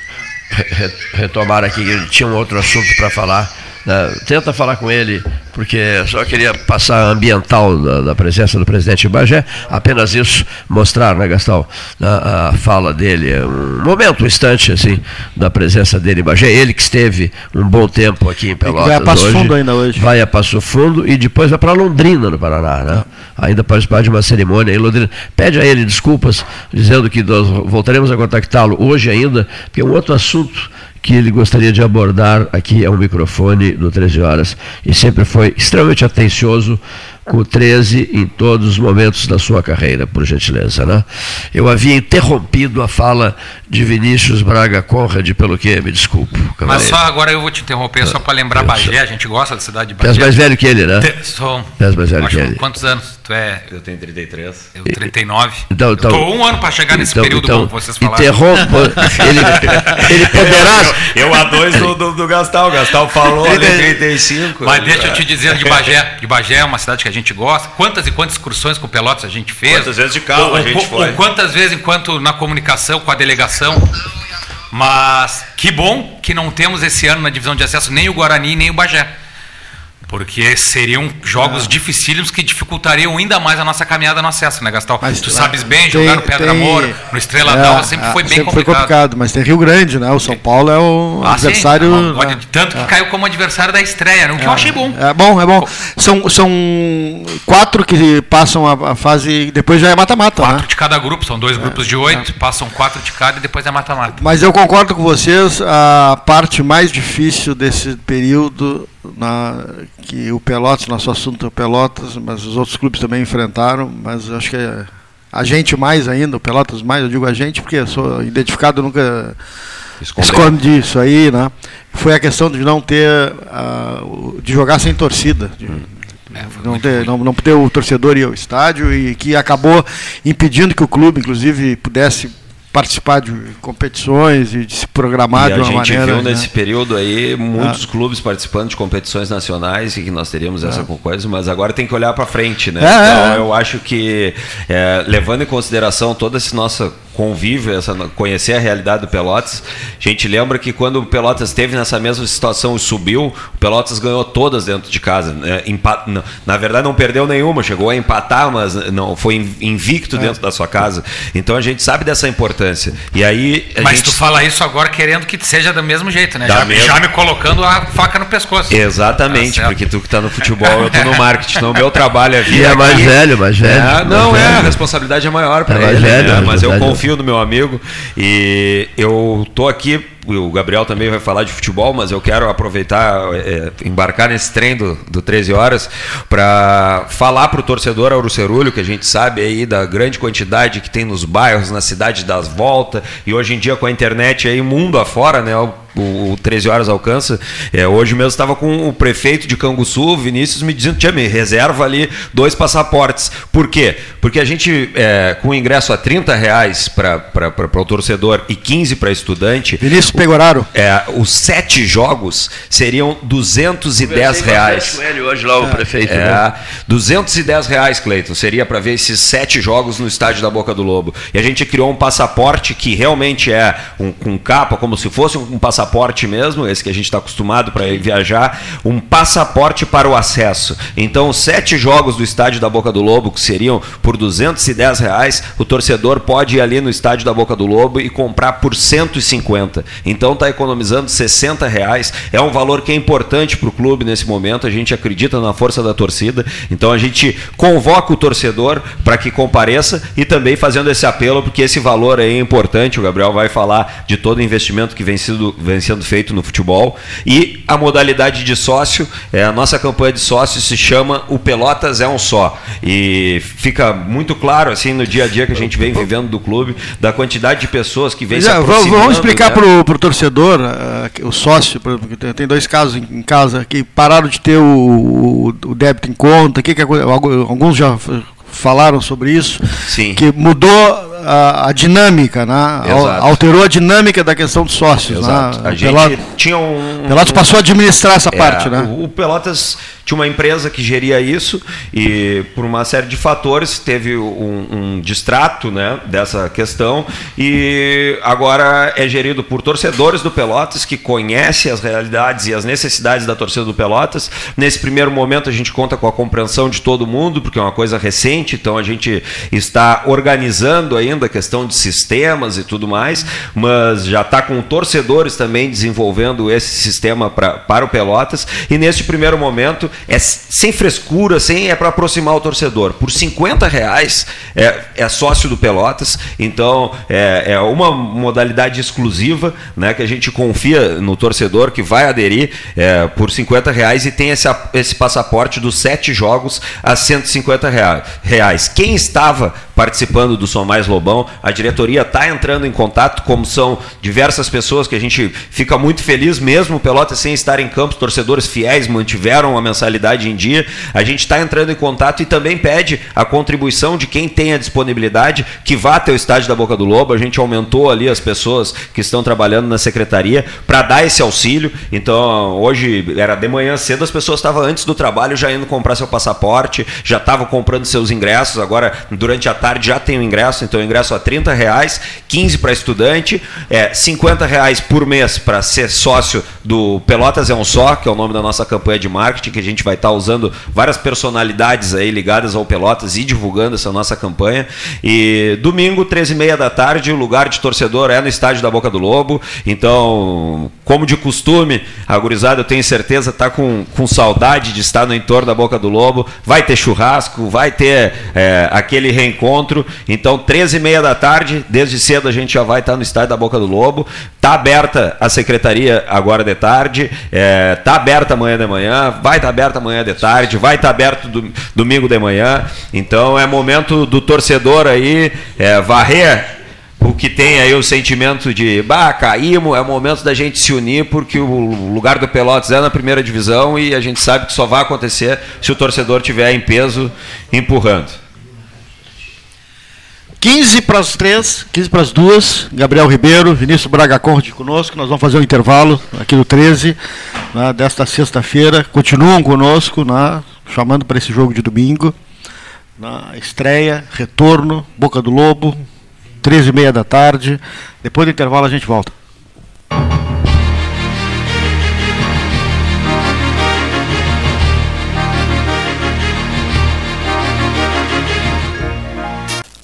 retomar aqui, tinha um outro assunto para falar. Né? Tenta falar com ele porque só queria passar a ambiental da, da, presença do presidente Bagé, apenas isso, mostrar, né, Gastão, a, a, fala dele, um momento, um instante, assim, da presença dele em Bagé, ele que esteve um bom tempo aqui em Pelotas Vai a Passo hoje, Fundo ainda hoje. Vai a Passo Fundo e depois vai para Londrina, no Paraná, né? Ainda participar de uma cerimônia em Londrina. Pede a ele desculpas, dizendo que nós voltaremos a contactá-lo hoje ainda, porque é um outro assunto que ele gostaria de abordar aqui ao microfone do 13 Horas. E sempre foi extremamente atencioso com o 13 em todos os momentos da sua carreira, por gentileza. Né? Eu havia interrompido a fala de Vinícius Braga Conrad, pelo que? Me desculpe. Mas só agora eu vou te interromper, só para lembrar Bagé, a gente gosta da cidade de Bagé. Tu és mais velho que ele, né? Sou. Tu és mais velho que ele. Quantos anos? Tu é... Eu tenho 33. Eu 39. Então, então, Estou um ano para chegar nesse então, período então, como vocês falaram. Interrompa. ele, ele poderá... Eu, eu a dois do, do, do Gastal. O Gastal falou ali 35. Mas deixa eu te dizer de Bagé. De Bagé é uma cidade que a gente gosta, quantas e quantas excursões com o Pelotas a gente fez. Quantas vezes de carro ou, a gente ou, foi. Ou quantas vezes enquanto na comunicação com a delegação. Mas que bom que não temos esse ano na divisão de acesso nem o Guarani nem o Bagé. Porque seriam jogos É. dificílimos que dificultariam ainda mais a nossa caminhada no acesso, né, Gastão? Mas tu sabes bem, tem- jogar no Pedra tem- Amor, no Estrela É, d'Alva sempre é, foi bem sempre foi complicado. complicado, mas tem Rio Grande, né? O São Paulo é o Ah, sim, adversário. não pode- né? tanto que caiu como adversário da estreia, né? o que eu achei bom. É bom, é bom. São, são quatro que passam a, a fase. Depois já é mata-mata, né? Quatro de cada grupo, são dois grupos de oito, passam quatro de cada e depois é mata-mata. Mas eu concordo com vocês, a parte mais difícil desse período, na, que o Pelotas, nosso assunto é o Pelotas, mas os outros clubes também enfrentaram, mas acho que é a gente mais ainda, o Pelotas mais, eu digo a gente, porque sou identificado, nunca Escondeu. escondi isso aí, né? Foi a questão de não ter, o- de jogar sem torcida, de- É, foi não ter, não, não ter o torcedor ir ao estádio e que acabou impedindo que o clube, inclusive, pudesse participar de competições e de se programar E de a uma gente maneira. viu né? nesse período aí muitos Ah. clubes participando de competições nacionais e que nós teríamos essa coisa, mas agora tem que olhar para frente, né? É, então é, eu acho que é, levando em consideração todo esse nosso convívio, essa, conhecer a realidade do Pelotas, a gente lembra que quando o Pelotas esteve nessa mesma situação e subiu, o Pelotas ganhou todas dentro de casa. Né? Empa- não- na verdade não perdeu nenhuma, chegou a empatar, mas não foi invicto É. dentro da sua casa. Então a gente sabe dessa importância. E aí a Mas gente tu fala isso agora querendo que seja do mesmo jeito, né? Já, mesma- já me colocando a faca no pescoço. Exatamente, Tá porque tu que tá no futebol, eu tô no marketing. Então, o meu trabalho é vir E é mais aqui. velho, mais velho. É, não, mais é, a velho. responsabilidade é maior para É mais ele, velho, né? é mas eu verdade. No meu amigo e eu tô aqui. O Gabriel também vai falar de futebol, mas eu quero aproveitar, é, embarcar nesse trem do, do 13 horas para falar para o torcedor Auro Cerulho, que a gente sabe aí da grande quantidade que tem nos bairros, na cidade das voltas, e hoje em dia com a internet aí mundo afora, né? O, o, o 13 horas alcança. É, hoje mesmo estava com o prefeito de Canguçu, Vinícius, me dizendo, Tia, me reserva ali dois passaportes. Por quê? Porque a gente, é, com o ingresso a 30 reais para o torcedor e 15 para estudante, Vinícius Pegoraro. é, os sete jogos seriam 210 reais. Com ele hoje lá, o prefeito. né? É, 210 reais, Cleiton, seria para ver esses sete jogos no estádio da Boca do Lobo. E a gente criou um passaporte que realmente é um, com capa, como se fosse um passaporte mesmo, esse que a gente está acostumado para viajar, um passaporte para o acesso. Então, sete jogos do estádio da Boca do Lobo, que seriam por 210 reais, o torcedor pode ir ali no estádio da Boca do Lobo e comprar por 150. Então, está economizando 60 reais. É um valor que é importante para o clube nesse momento. A gente acredita na força da torcida. Então, a gente convoca o torcedor para que compareça e também fazendo esse apelo, porque esse valor aí é importante. O Gabriel vai falar de todo o investimento que vem, sido, vem sendo feito no futebol. E a modalidade de sócio, é, a nossa campanha de sócio se chama O Pelotas é um Só. E fica muito claro, assim, no dia a dia que a gente vem vivendo do clube, da quantidade de pessoas que vem se Já, vamos, aproximando. vamos explicar né? pro, pro torcedor, que o sócio, por exemplo, que tem- dois casos em, casa que pararam de ter o, o, o débito em conta, que que algu- alguns já falaram sobre isso, Sim. que mudou a, a dinâmica, né? Exato. alterou a dinâmica da questão dos sócios. Exato. Né? A O gente Pelotas, tinha um. Pelotas passou a administrar essa É, parte, né? O o Pelotas tinha uma empresa que geria isso e por uma série de fatores teve um, um distrato né, dessa questão e agora é gerido por torcedores do Pelotas que conhecem as realidades e as necessidades da torcida do Pelotas. Nesse primeiro momento a gente conta com a compreensão de todo mundo porque é uma coisa recente, então a gente está organizando ainda a questão de sistemas e tudo mais, mas já está com torcedores também desenvolvendo esse sistema pra, para o Pelotas. E neste primeiro momento é sem frescura, sem é para aproximar o torcedor. Por 50 reais é, é sócio do Pelotas, então é, é uma modalidade exclusiva, né, que a gente confia no torcedor que vai aderir é, por 50 reais e tem esse, esse passaporte dos sete jogos a 150 rea- reais. Quem estava participando do Som Mais Lobão. A diretoria está entrando em contato, como são diversas pessoas que a gente fica muito feliz mesmo, Pelotas sem estar em campo, torcedores fiéis mantiveram a mensalidade em dia. A gente está entrando em contato e também pede a contribuição de quem tem a disponibilidade que vá até o estádio da Boca do Lobo. A gente aumentou ali as pessoas que estão trabalhando na secretaria para dar esse auxílio. Então, hoje era de manhã cedo, as pessoas estavam antes do trabalho já indo comprar seu passaporte, já estavam comprando seus ingressos. Agora, durante a tarde, já tem o ingresso. Então, o ingresso a 30 reais, 15 para estudante, é, 50 reais por mês para ser sócio do Pelotas é um Só, que é o nome da nossa campanha de marketing, que a gente vai estar tá usando várias personalidades aí ligadas ao Pelotas e divulgando essa nossa campanha. E domingo, 13h30 da tarde, o lugar de torcedor é no estádio da Boca do Lobo. Então, como de costume, a gurizada, eu tenho certeza, está com, com saudade de estar no entorno da Boca do Lobo. Vai ter churrasco, vai ter é, aquele reencontro. Então, 13h30 da tarde, desde cedo a gente já vai estar no estádio da Boca do Lobo. Está aberta a secretaria agora de tarde, está é, tá aberta amanhã de manhã, vai estar tá aberta amanhã de tarde, vai estar tá aberto do, domingo de manhã. Então, é momento do torcedor aí é, varrer o que tem aí o sentimento de, bah, caímos, é o momento da gente se unir, porque o lugar do Pelotas é na primeira divisão e a gente sabe que só vai acontecer se o torcedor tiver em peso empurrando. 15 para as 3, 15 para as 2, Gabriel Ribeiro, Vinícius Braga Conde conosco. Nós vamos fazer um intervalo aqui no 13, né, desta sexta-feira. Continuam conosco, né, chamando para esse jogo de domingo. Na estreia, retorno, Boca do Lobo, 13 e meia da tarde. Depois do intervalo a gente volta.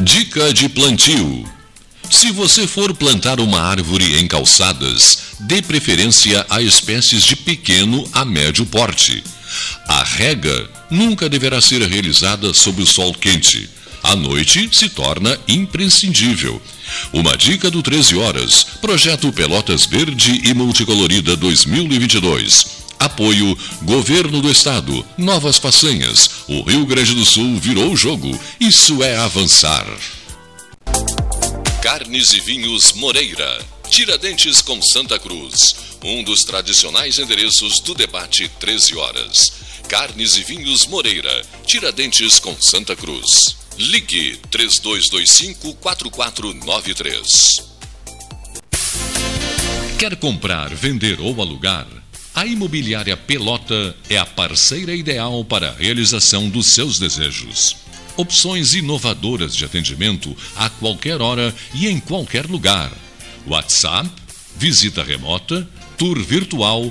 Dica de plantio. Se você for plantar uma árvore em calçadas, dê preferência a espécies de pequeno a médio porte. A rega nunca deverá ser realizada sob o sol quente. À noite se torna imprescindível. Uma dica do 13 horas, projeto Pelotas Verde e Multicolorida 2022. Apoio Governo do Estado. Novas façanhas. O Rio Grande do Sul virou o jogo. Isso é avançar. Carnes e Vinhos Moreira. Tiradentes com Santa Cruz. Um dos tradicionais endereços do debate 13 horas. Carnes e Vinhos Moreira. Tiradentes com Santa Cruz. Ligue 3225-4493. Quer comprar, vender ou alugar? A Imobiliária Pelota é a parceira ideal para a realização dos seus desejos. Opções inovadoras de atendimento a qualquer hora e em qualquer lugar. WhatsApp, visita remota, tour virtual,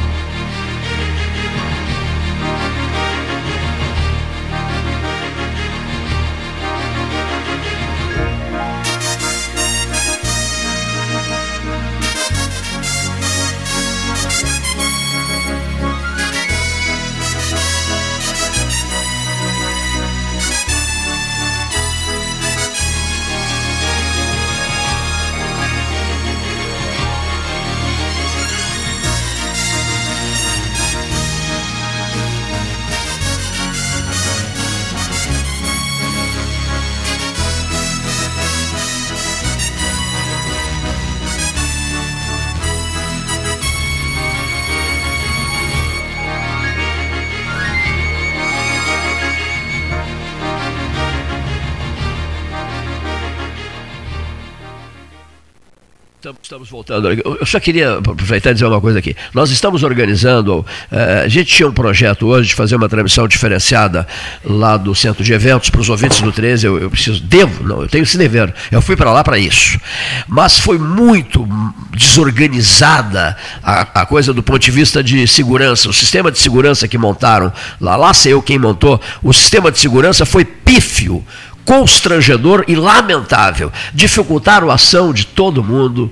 Estamos voltando. Eu só queria aproveitar e dizer uma coisa aqui. Nós estamos organizando, eh, a gente tinha um projeto hoje de fazer uma transmissão diferenciada lá do centro de eventos para os ouvintes do 13. Eu, eu preciso, devo, não, eu tenho esse dever. Eu fui para lá para isso. Mas foi muito desorganizada a, a, coisa do ponto de vista de segurança. O sistema de segurança que montaram lá, lá sei eu quem montou, o sistema de segurança foi pífio constrangedor e lamentável. Dificultaram a ação de todo mundo.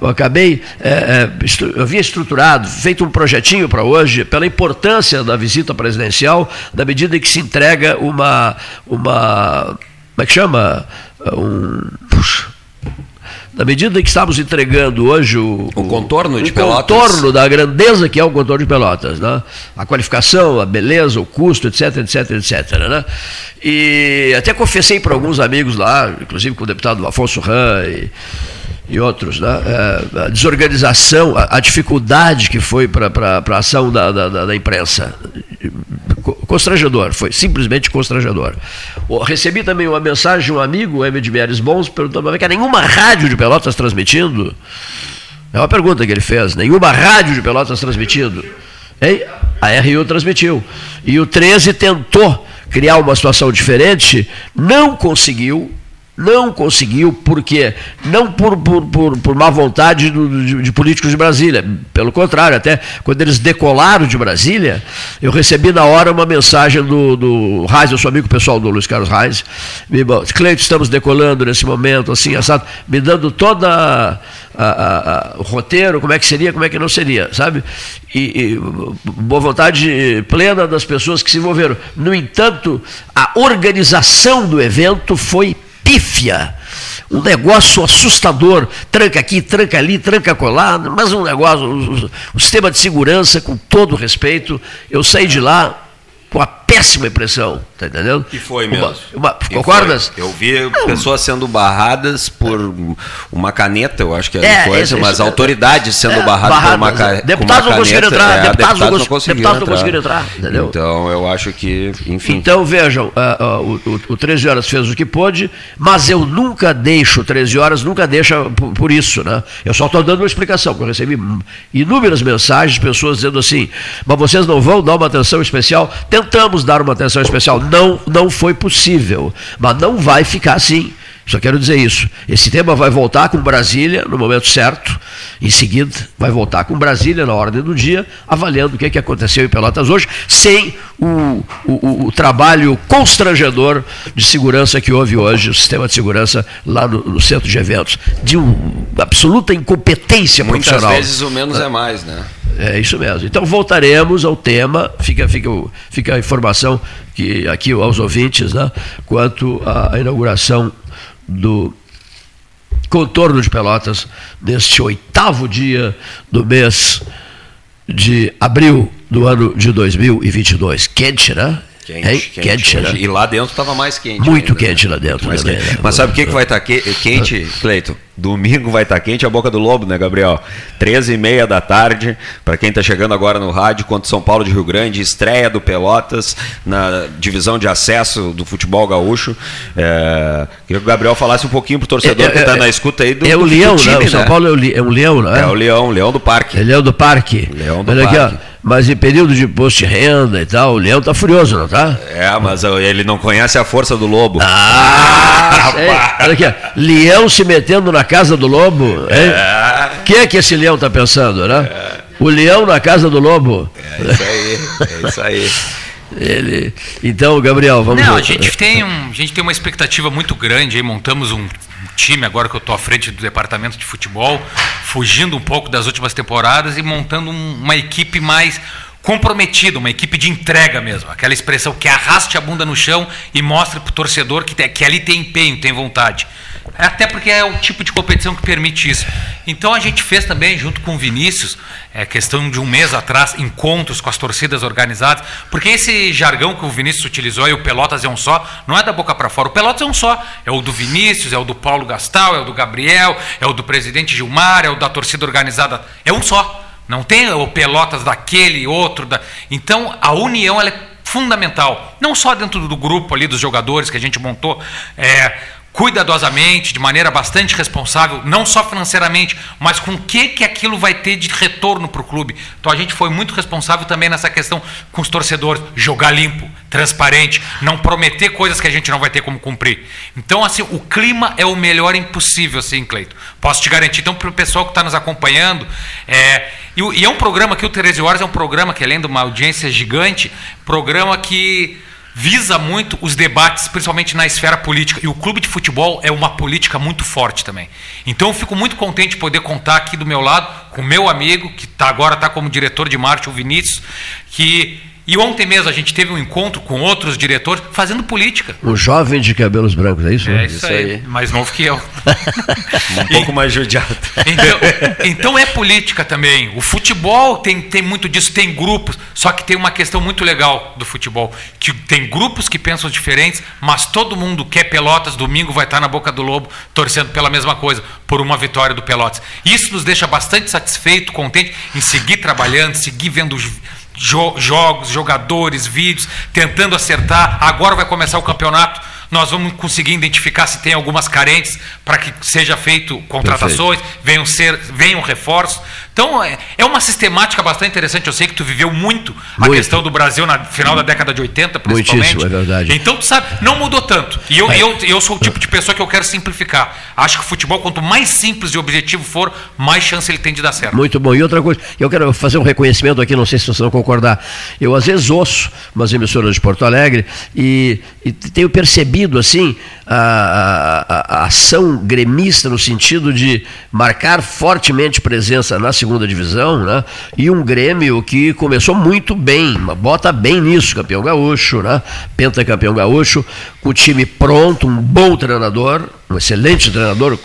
Eu acabei, é, é, eu havia estruturado, feito um projetinho para hoje, pela importância da visita presidencial, na medida em que se entrega uma. uma como é que chama? Um, puxa, na medida que estamos entregando hoje o, o contorno de o Pelotas. contorno da grandeza que é o contorno de Pelotas, né? a qualificação, a beleza, o custo, etc, etc, etc. Né? E até confessei para alguns amigos lá, inclusive com o deputado Afonso Ram e, e outros, né? É, a desorganização, a, a, dificuldade que foi para a ação da, da, da, imprensa. Constrangedor, foi simplesmente constrangedor. Recebi também uma mensagem de um amigo, o de Meires Bons, perguntando mas que nenhuma rádio de Pelotas transmitindo. É uma pergunta que ele fez. Nenhuma rádio de Pelotas transmitindo. Hein? A RU transmitiu. E o 13 tentou criar uma situação diferente, não conseguiu, não conseguiu, porque não por, por, por, por má vontade do, de, de, políticos de Brasília, pelo contrário, até quando eles decolaram de Brasília, eu recebi na hora uma mensagem do, do Reis, eu sou amigo pessoal do Luiz Carlos Reis, me Cleito, estamos decolando nesse momento, assim, assado, me dando a, o roteiro, como é que seria, como é que não seria, sabe? E, e boa vontade plena das pessoas que se envolveram. No entanto, a organização do evento foi pífia, um negócio assustador, tranca aqui, tranca ali, tranca colar, mas um negócio, o, o sistema de segurança, com todo respeito, eu saí de lá com a péssima impressão tá entendendo? E foi Uma- mesmo. uma- E concordas? foi. Eu vi pessoas sendo barradas por uma caneta, eu acho que era É, coisa, mas autoridades sendo é, barradas por uma, ca- é. Deputados uma não caneta, entrar, é, deputados não cons- conseguiram deputados não conseguiram entrar, entendeu? Então eu acho que, enfim. Então vejam, ah, o, o, o 13 horas fez o que pôde, mas eu nunca deixo 13 horas, nunca deixa por, por isso, né? Eu só estou dando uma explicação, porque eu recebi inúmeras mensagens, pessoas dizendo assim, mas vocês não vão dar uma atenção especial? Tentamos dar uma atenção especial, não, não foi possível, mas não vai ficar assim. Só quero dizer isso. Esse tema vai voltar com Brasília no momento certo. Em seguida, vai voltar com Brasília na ordem do dia, avaliando o que, é que aconteceu em Pelotas hoje, sem o, o- o- trabalho constrangedor de segurança que houve hoje, o sistema de segurança lá no, no centro de eventos. De um, absoluta incompetência Muitas profissional. vezes o menos é mais, né? É isso mesmo. Então voltaremos ao tema, fica, fica, fica a informação que aqui aos ouvintes, né, quanto à inauguração do contorno de Pelotas neste oitavo dia do mês de abril do ano de 2022. Quente, né? Quente, Hein? quente, né? E lá dentro estava mais quente. Muito ainda, né? quente lá dentro. Quente. né? Mas sabe o que, que vai estar quente, Cleito? Domingo vai estar quente a boca do lobo, né, Gabriel? 13 e meia da tarde, para quem está chegando agora no rádio, contra o São Paulo de Rio Grande, estreia do Pelotas na divisão de acesso do futebol gaúcho. É, queria que o Gabriel falasse um pouquinho pro torcedor É, que está é, na escuta aí do, é o do- leão, time, né? O São né? Paulo é o, li- é um leão, não é? É o leão, leão do parque. É leão do parque. Leão do Olha aqui, parque. ó. Mas em período de imposto de renda e tal, o leão tá furioso, não tá? É, mas ele não conhece a força do lobo. Ah, sei. Olha aqui, ó. leão se metendo na casa do lobo. hein? O que é que esse leão tá pensando, né? O leão na casa do lobo. É isso aí, é isso aí. Ele... Então, Gabriel, vamos Não, a gente tem um, a gente tem uma expectativa muito grande aí, montamos um time agora que eu estou à frente do departamento de futebol, fugindo um pouco das últimas temporadas e montando um- uma equipe mais comprometida, uma equipe de entrega mesmo, aquela expressão que arraste a bunda no chão e mostre para o torcedor que, que ali tem empenho, tem vontade. Até porque é o tipo de competição que permite isso. Então a gente fez também, junto com o Vinícius, é, questão de um mês atrás, encontros com as torcidas organizadas, porque esse jargão que o Vinícius utilizou e o Pelotas é um só, não é da boca para fora. O Pelotas é um só. É o do Vinícius, é o do Paulo Gastal, é o do Gabriel, é o do presidente Gilmar, é o da torcida organizada. É um só. Não tem o Pelotas daquele, outro. Da... Então a união ela é fundamental. Não só dentro do grupo ali dos jogadores que a gente montou. É, cuidadosamente, de maneira bastante responsável, não só financeiramente, mas com o que, que aquilo vai ter de retorno para o clube. Então a gente foi muito responsável também nessa questão com os torcedores, jogar limpo, transparente, não prometer coisas que a gente não vai ter como cumprir. Então, assim, o clima é o melhor impossível, assim, Cleito. Posso te garantir. Então, para o pessoal que está nos acompanhando, é, e, e é um programa que o 13 Horas é um programa que, além de uma audiência gigante, programa que visa muito os debates, principalmente na esfera política. E o clube de futebol é uma política muito forte também. Então eu fico muito contente de poder contar aqui do meu lado com o meu amigo, que tá, agora está como diretor de marketing, o Vinícius, que. E ontem mesmo a gente teve um encontro com outros diretores fazendo política. Um jovem de cabelos brancos, é isso? É isso, aí. Mais novo que eu. Um pouco mais judiado. Então, então é política também. O futebol tem, tem muito disso, tem grupos, só que tem uma questão muito legal do futebol, que tem grupos que pensam diferentes, mas todo mundo quer Pelotas, domingo vai estar na boca do lobo torcendo pela mesma coisa, por uma vitória do Pelotas. Isso nos deixa bastante satisfeito, contente em seguir trabalhando, seguir vendo os jo- jogos, jogadores, vídeos, tentando acertar. Agora vai começar o campeonato. Nós vamos conseguir identificar se tem algumas carentes para que seja feito contratações, venham ser, venham reforços. Então é, é uma sistemática bastante interessante. Eu sei que tu viveu muito, a Muito. questão do Brasil na final da década de 80, principalmente. Muitíssimo, é verdade. Então tu sabe, não mudou tanto. E eu, É. eu, eu sou o tipo de pessoa que eu quero simplificar. Acho que o futebol, quanto mais simples e objetivo for, mais chance ele tem de dar certo. Muito bom. E outra coisa, eu quero fazer um reconhecimento aqui, não sei se vocês vão concordar. Eu, às vezes, ouço umas emissoras de Porto Alegre e, e tenho percebido, assim, a, a- a ação gremista no sentido de marcar fortemente presença na segunda divisão, né? E um Grêmio que começou muito bem, bota bem nisso, campeão gaúcho, né? Pentacampeão gaúcho, com o time pronto, um bom treinador, um excelente treinador.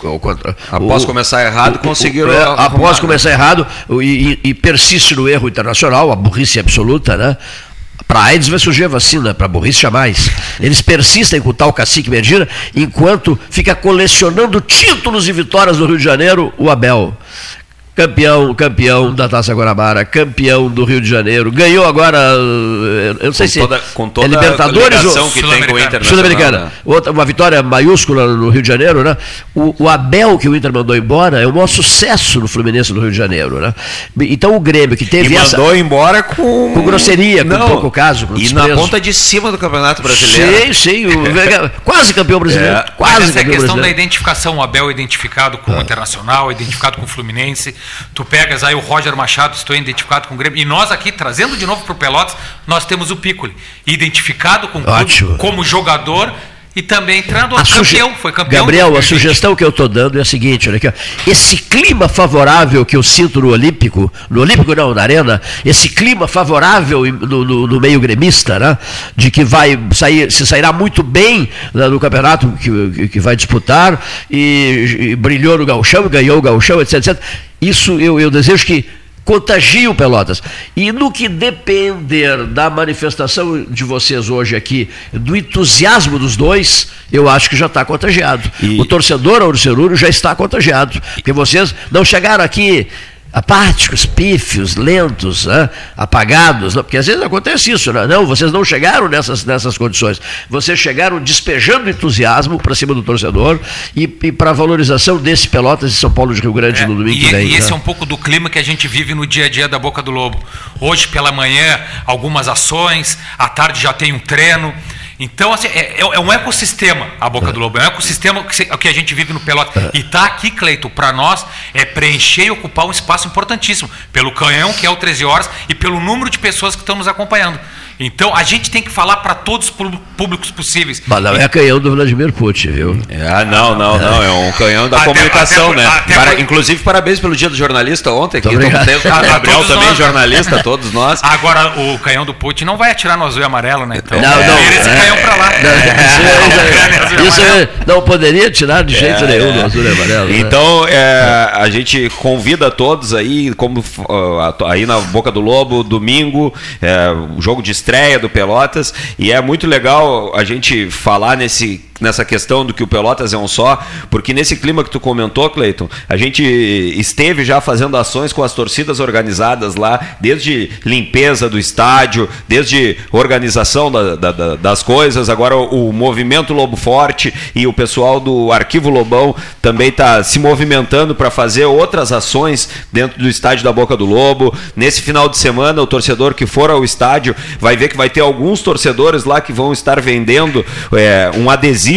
Após começar errado, conseguiram é, arrumar, após né? começar errado e, e- e persiste no erro internacional, a burrice absoluta, né? Para AIDS vai surgir a vacina, para burrice jamais. Eles persistem com o tal cacique Medina, enquanto fica colecionando títulos e vitórias no Rio de Janeiro, o Abel campeão, campeão da Taça Guanabara, campeão do Rio de Janeiro, ganhou agora, eh, eu não sei Com se toda- com toda é Libertadores ou que tem com o Internacional, Sul-Americana. né? Outra, uma vitória maiúscula no Rio de Janeiro, né? O, o Abel que o Inter mandou embora é o maior sucesso no Fluminense do Rio de Janeiro, né? Então o Grêmio que teve E essa mandou embora com. com grosseria, com Não, pouco caso, com E desprezo. na ponta de cima do Campeonato Brasileiro. Sim, sim, o- quase campeão brasileiro, É. quase Mas essa é a campeão questão da brasileiro. identificação. O Abel é identificado com o Internacional, é identificado com o Fluminense. Tu pegas aí o Roger Machado, estou identificado com o Grêmio. E nós aqui, trazendo de novo para o Pelotas, nós temos o Piccoli. Identificado com o clube, como jogador e também treinador. A suge- Campeão, foi campeão. Gabriel, a 2020. sugestão que eu estou dando é a seguinte, olha aqui, esse clima favorável que eu sinto no Olímpico, no Olímpico não, na Arena, esse clima favorável no, no- no meio gremista, né, de que vai sair, se sairá muito bem né, no campeonato que, que- vai disputar e, e brilhou no gauchão, ganhou o gauchão, etc, etc. Isso eu, eu desejo que contagie o Pelotas. E no que depender da manifestação de vocês hoje aqui, do entusiasmo dos dois, eu acho que já está contagiado. O torcedor Auricerúrio já está contagiado. Porque vocês não chegaram aqui apáticos, pífios, lentos, né? apagados, porque às vezes acontece isso, né? não, vocês não chegaram nessas, nessas condições, vocês chegaram despejando entusiasmo para cima do torcedor e, e para a valorização desse Pelotas de São Paulo de Rio Grande no domingo E, vem. e esse né? é um pouco do clima que a gente vive no dia a dia da Boca do Lobo. Hoje pela manhã, algumas ações, à tarde já tem um treino. Então, assim, é, é- é um ecossistema a Boca do Lobo. É um ecossistema que, que a gente vive no Pelota. E tá aqui, Cleito, para nós, é preencher e ocupar um espaço importantíssimo. Pelo canhão, que é o 13 horas, e pelo número de pessoas que estão nos acompanhando. Então, a gente tem que falar para todos os pú- públicos possíveis. Mas não é canhão do Vladimir Putin, viu? Ah, não, não, não. É um canhão da Até- comunicação, até- né? até Para- por- inclusive, parabéns pelo dia do jornalista ontem. Aqui, obrigado. A- a Gabriel também, nós, né? jornalista, todos nós. Agora, o canhão do Putin não vai atirar no azul e amarelo, né? Então, Não, não, vira esse é. canhão para lá. Isso, isso é- não poderia tirar de jeito É, nenhum é. do azul e amarelo. né? Então, é, a gente convida todos aí, como aí na Boca do Lobo, domingo, é, o jogo de estreia do Pelotas, e é muito legal a gente falar nesse nessa questão do que o Pelotas é um só, porque nesse clima que tu comentou, Cleiton, a gente esteve já fazendo ações com as torcidas organizadas lá, desde limpeza do estádio, desde organização da- da- da- das coisas, agora o, o movimento Lobo Forte e o pessoal do Arquivo Lobão também está se movimentando para fazer outras ações dentro do estádio da Boca do Lobo. Nesse final de semana, o torcedor que for ao estádio vai ver que vai ter alguns torcedores lá que vão estar vendendo é, um adesivo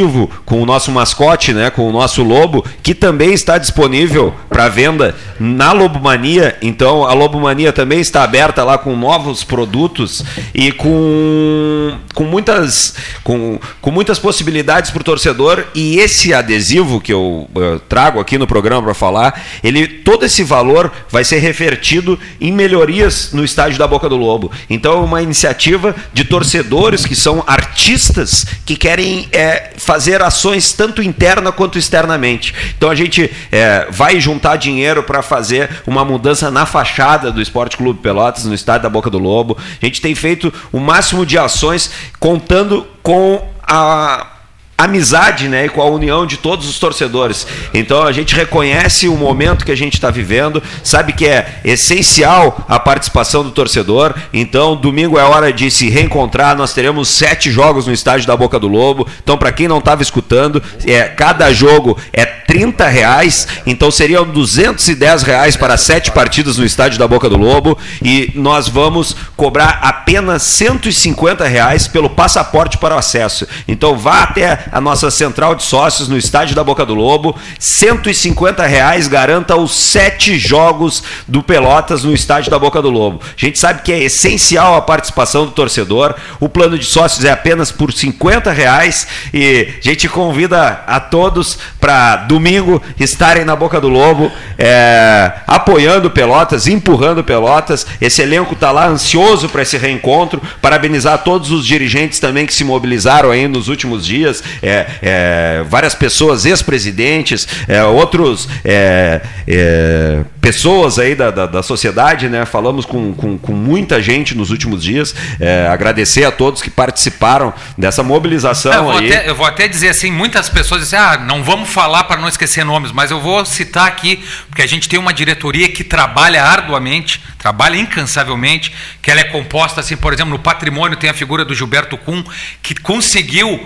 com o nosso mascote, né, com o nosso lobo, que também está disponível para venda na Lobomania. Então, a Lobomania também está aberta lá com novos produtos e com, com muitas com, com muitas possibilidades para o torcedor. E esse adesivo que eu eh, trago aqui no programa para falar, ele todo esse valor vai ser revertido em melhorias no estádio da Boca do Lobo. Então, é uma iniciativa de torcedores que são artistas que querem eh, fazer ações tanto interna quanto externamente. Então, a gente eh, vai juntar dinheiro para fazer uma mudança na fachada do Esporte Clube Pelotas, no estádio da Boca do Lobo. A gente tem feito o máximo de ações contando com a amizade né, e com a união de todos os torcedores. Então a gente reconhece o momento que a gente está vivendo, sabe que é essencial a participação do torcedor. Então domingo é hora de se reencontrar. Nós teremos sete jogos no estádio da Boca do Lobo. Então para quem não estava escutando, é, cada jogo é 30 reais. Então seriam 210 reais para sete partidas no estádio da Boca do Lobo e nós vamos cobrar apenas 150 reais pelo passaporte para o acesso. Então vá até a nossa central de sócios no estádio da Boca do Lobo, 150 reais garanta os sete jogos do Pelotas no estádio da Boca do Lobo. A gente sabe que é essencial a participação do torcedor. O plano de sócios é apenas por 50 reais e a gente convida a todos para domingo estarem na Boca do Lobo, é, apoiando Pelotas, empurrando Pelotas. Esse elenco está lá ansioso para esse reencontro. Parabenizar todos os dirigentes também que se mobilizaram aí nos últimos dias. É, é, várias pessoas, ex-presidentes, é, outros é, é, pessoas aí da, da, da sociedade, né? Falamos com, com, com, muita gente nos últimos dias. É, agradecer a todos que participaram dessa mobilização eu aí. Até, eu vou até dizer assim, muitas pessoas dizem, ah, não vamos falar para não esquecer nomes, mas eu vou citar aqui, porque a gente tem uma diretoria que trabalha arduamente, trabalha incansavelmente, que ela é composta assim, por exemplo, no patrimônio tem a figura do Gilberto Kuhn, que conseguiu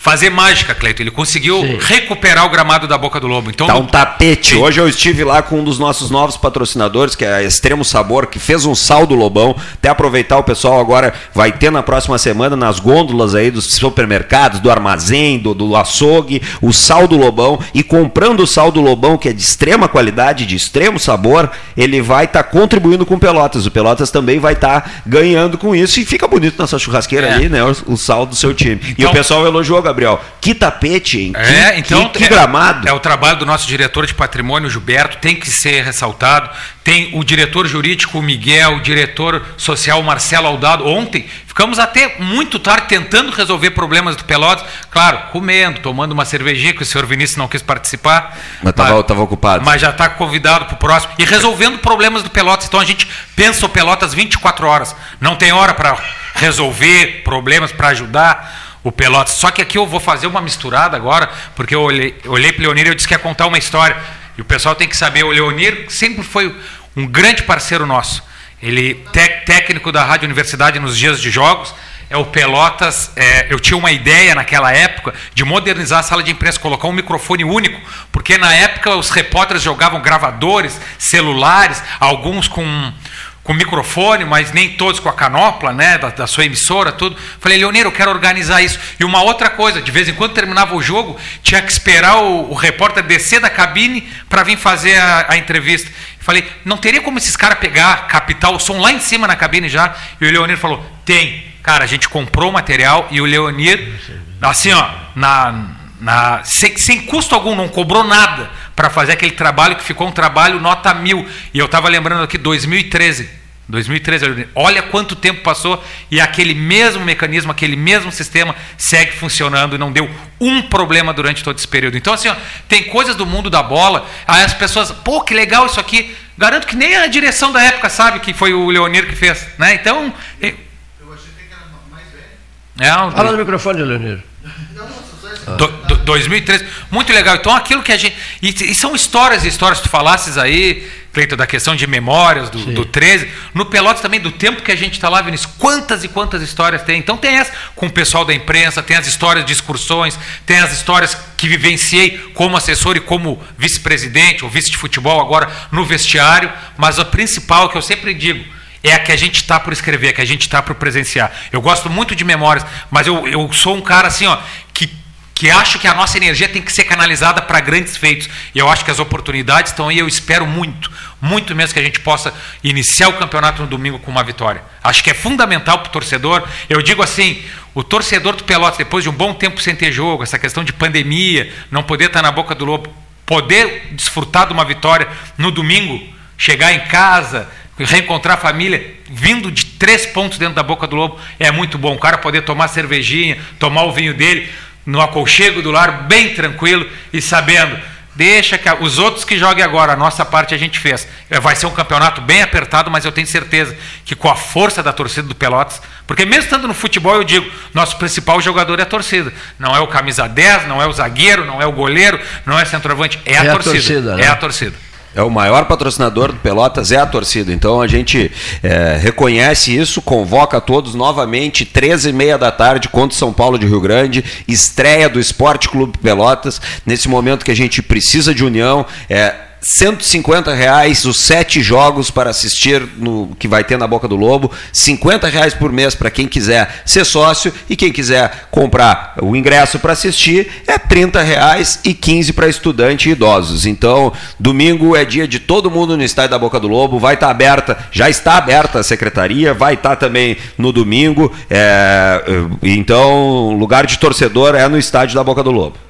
fazer mágica, Cleito. Ele conseguiu Sim. recuperar o gramado da Boca do Lobo. Então, tá um tapete. Sim. Hoje eu estive lá com um dos nossos novos patrocinadores, que é a Extremo Sabor, que fez um sal do Lobão. Até aproveitar o pessoal agora vai ter na próxima semana nas gôndolas aí dos supermercados, do armazém, do, do açougue, o sal do Lobão. E comprando o sal do Lobão, que é de extrema qualidade, de extremo sabor, ele vai estar tá contribuindo com o Pelotas. O Pelotas também vai estar tá ganhando com isso. E fica bonito na sua churrasqueira é. ali, né? O, o, sal do seu time. Então, e o pessoal elogiou Gabriel. Que tapete, hein? Que, é, então, que, que gramado. É, é, o trabalho do nosso diretor de patrimônio, Gilberto, tem que ser ressaltado. Tem o diretor jurídico, o Miguel, o diretor social, Marcelo Aldado. Ontem ficamos até muito tarde tentando resolver problemas do Pelotas. Claro, comendo, tomando uma cervejinha, que o senhor Vinícius não quis participar. Mas estava ocupado. Mas já está convidado para o próximo. E resolvendo problemas do Pelotas. Então a gente pensa o Pelotas 24 horas. Não tem hora para resolver problemas, para ajudar o Pelotas. Só que aqui eu vou fazer uma misturada agora, porque eu olhei, olhei para o Leonir e eu disse que ia contar uma história. E o pessoal tem que saber, o Leonir sempre foi um grande parceiro nosso. Ele, técnico da Rádio Universidade nos dias de jogos, é o Pelotas. É, eu tinha uma ideia naquela época de modernizar a sala de imprensa, colocar um microfone único, porque na época os repórteres jogavam gravadores, celulares, alguns com com microfone, mas nem todos com a canopla, né, da, da sua emissora, tudo. Falei, Leonir, eu quero organizar isso. E uma outra coisa, de vez em quando terminava o jogo, tinha que esperar o, o repórter descer da cabine para vir fazer a, a entrevista. Falei, não teria como esses caras pegar, captar o som lá em cima na cabine já? E o Leonir falou, tem. Cara, a gente comprou o material e o Leonir, assim, ó, na, na, sem, sem custo algum, não cobrou nada para fazer aquele trabalho que ficou um trabalho nota mil. E eu estava lembrando aqui, 2013. 2013, olha quanto tempo passou e aquele mesmo mecanismo, aquele mesmo sistema segue funcionando e não deu um problema durante todo esse período. Então, assim, ó, tem coisas do mundo da bola, aí as pessoas, pô, que legal isso aqui. Garanto que nem a direção da época sabe que foi o Leonir que fez. Né? Então. Eu achei que era mais velho. É, Fala no microfone, Leonir. Do, do, 2013, muito legal. Então, aquilo que a gente. E, e são histórias e histórias, tu falasses aí, Cleiton, da questão de memórias do, do 13. No Pelotas também, do tempo que a gente está lá, Vinícius, quantas e quantas histórias tem. Então, tem essa com o pessoal da imprensa, tem as histórias de excursões, tem as histórias que vivenciei como assessor e como vice-presidente ou vice de futebol, agora no vestiário. Mas a principal que eu sempre digo é a que a gente está por escrever, que a gente está por presenciar. Eu gosto muito de memórias, mas eu, eu sou um cara assim, ó, que acho que a nossa energia tem que ser canalizada para grandes feitos. E eu acho que as oportunidades estão aí, eu espero muito, muito mesmo que a gente possa iniciar o campeonato no domingo com uma vitória. Acho que é fundamental para o torcedor. Eu digo assim, o torcedor do Pelotas, depois de um bom tempo sem ter jogo, essa questão de pandemia, não poder estar na boca do lobo, poder desfrutar de uma vitória no domingo, chegar em casa, reencontrar a família, vindo de três pontos dentro da boca do lobo, é muito bom. O cara poder tomar cervejinha, tomar o vinho dele no aconchego do lar, bem tranquilo e sabendo, deixa que os outros que joguem agora, a nossa parte a gente fez. É, vai ser um campeonato bem apertado, mas eu tenho certeza que com a força da torcida do Pelotas, porque mesmo estando no futebol, eu digo, nosso principal jogador é a torcida. Não é o camisa 10, não é o zagueiro, não é o goleiro, não é centroavante, é a é torcida. A torcida né? É a torcida. É o maior patrocinador do Pelotas, é a torcida. Então a gente é, reconhece isso, convoca todos novamente, 13 e meia da tarde, contra São Paulo de Rio Grande, estreia do Esporte Clube Pelotas, nesse momento que a gente precisa de união. É, 150 reais os sete jogos para assistir no que vai ter na Boca do Lobo, 50 reais por mês para quem quiser ser sócio e quem quiser comprar o ingresso para assistir é 30 reais e 15 para estudante e idosos. Então, domingo é dia de todo mundo no estádio da Boca do Lobo, vai estar tá aberta, já está aberta a secretaria, vai estar tá também no domingo. É, então, lugar de torcedor é no estádio da Boca do Lobo.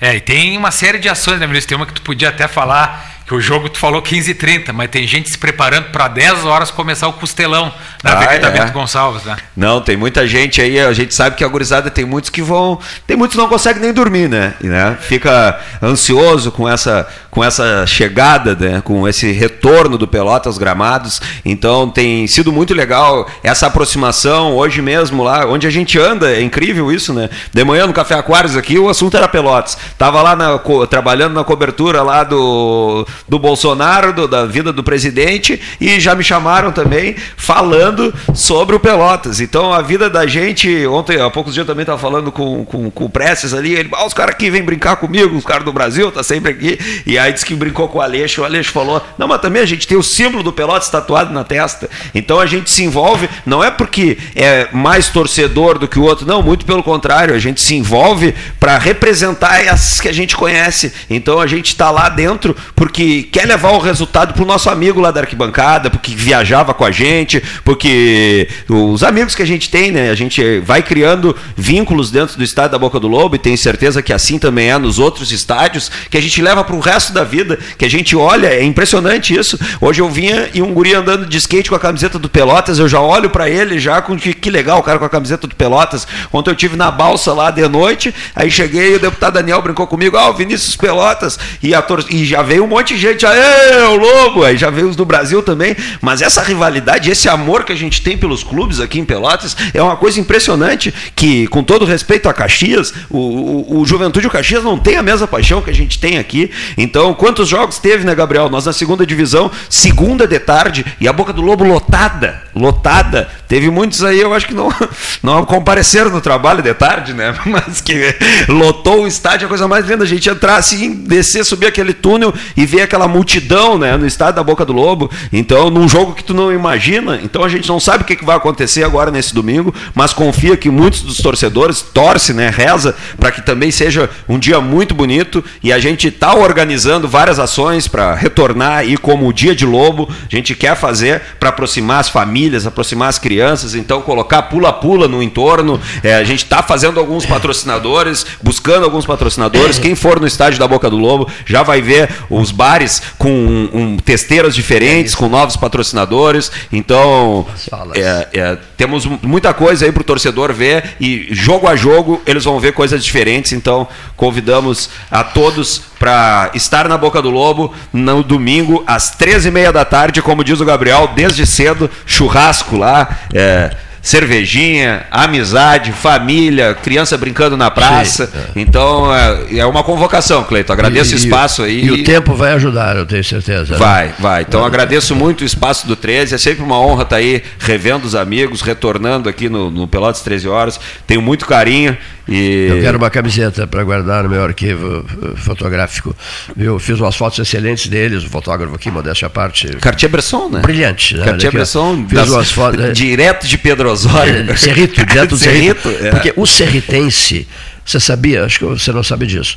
É, e tem uma série de ações, né, Ministro? Tem uma que tu podia até falar que o jogo tu falou 15 e 30, mas tem gente se preparando para 10 horas começar o costelão na Ah, Avenida é? Bento Gonçalves, né? Não, tem muita gente aí, a gente sabe que a gurizada tem muitos que vão. Tem muitos que não conseguem nem dormir, né? E, né? Fica ansioso com essa, com essa chegada, né? com esse retorno do Pelota aos gramados. Então tem sido muito legal essa aproximação hoje mesmo lá, onde a gente anda, é incrível isso, né? De manhã no Café Aquários aqui, o assunto era Pelotas. Tava lá na trabalhando na cobertura lá do, do Bolsonaro, do- da vida do presidente, e já me chamaram também falando sobre o Pelotas. Então a vida da gente, ontem, há poucos dias também estava falando com, com, com o Prestes ali, ele, ah, os caras aqui vêm brincar comigo, os caras do Brasil, tá sempre aqui. E aí disse que brincou com o Aleixo, o Aleixo falou, não, mas também a gente tem o símbolo do Pelotas tatuado na testa. Então a gente se envolve, não é porque é mais torcedor do que o outro, não, muito pelo contrário, a gente se envolve para representar essas que a gente conhece. Então a gente está lá dentro porque quer levar o resultado pro nosso amigo lá da arquibancada, porque viajava com a gente, porque os amigos que a gente tem, né? A gente vai criando vínculos dentro do estádio da Boca do Lobo e tenho certeza que assim também é nos outros estádios, que a gente leva para o resto da vida, que a gente olha, é impressionante isso. Hoje eu vinha e um guri andando de skate com a camiseta do Pelotas, eu já olho para ele já com que, que legal o cara com a camiseta do Pelotas. Ontem eu tive na balsa lá de noite, aí cheguei e o deputado Daniel brincou comigo, ah, o Vinícius Pelotas, e, a tor- e já veio um monte de gente, aê, o Lobo, aí já veio os do Brasil também, mas essa rivalidade, esse amor que a gente tem pelos clubes aqui em Pelotas é uma coisa impressionante, que com todo respeito a Caxias, o, o, o Juventude e o Caxias não tem a mesma paixão que a gente tem aqui, então quantos jogos teve, né, Gabriel? Nós na segunda divisão, segunda de tarde, e a Boca do Lobo lotada, lotada, teve muitos aí, eu acho que não, não compareceram no trabalho de tarde, né, mas que lotou o estádio, é a coisa mais linda, a gente entrar assim, descer, subir aquele túnel e ver aquela multidão, né, no estádio da Boca do Lobo, então num jogo que tu não imagina, então a gente não sabe o que, que vai acontecer agora nesse domingo, mas confia que muitos dos torcedores torce, né, reza para que também seja um dia muito bonito. E a gente está organizando várias ações para retornar aí como o Dia de Lobo, a gente quer fazer para aproximar as famílias, aproximar as crianças, então colocar pula-pula no entorno, é, a gente está fazendo alguns patrocinadores, buscando alguns patrocinadores, quem for no estádio da Boca do Lobo já vai ver os bares com um, um, testeiras diferentes, com novos patrocinadores, então é, é, temos muita coisa aí para o torcedor ver e jogo a jogo eles vão ver coisas diferentes, então convidamos a todos para estar na Boca do Lobo no domingo às 13h30 da tarde, como diz o Gabriel, desde cedo, churrasco lá, é, cervejinha, amizade, família, criança brincando na praça. Então é, é uma convocação, Cleito. Agradeço E- o espaço aí. E o tempo vai ajudar, eu tenho certeza. né? Vai, vai. Então agradeço muito o espaço do 13. É sempre uma honra estar aí revendo os amigos, retornando aqui no, no Pelotas 13 horas. Tenho muito carinho e. Eu quero uma camiseta para guardar no meu arquivo eh, fotográfico. Eu fiz umas fotos excelentes deles, o fotógrafo aqui, modéstia à parte. Cartier-Bresson, né? Brilhante. né? Cartier-Bresson, ó. das- fiz umas fotos. direto de Pedro Osório. É, Cerrito, direto do Cerrito. Cerrito, é. Porque o serritense, você sabia, acho que você não sabe disso,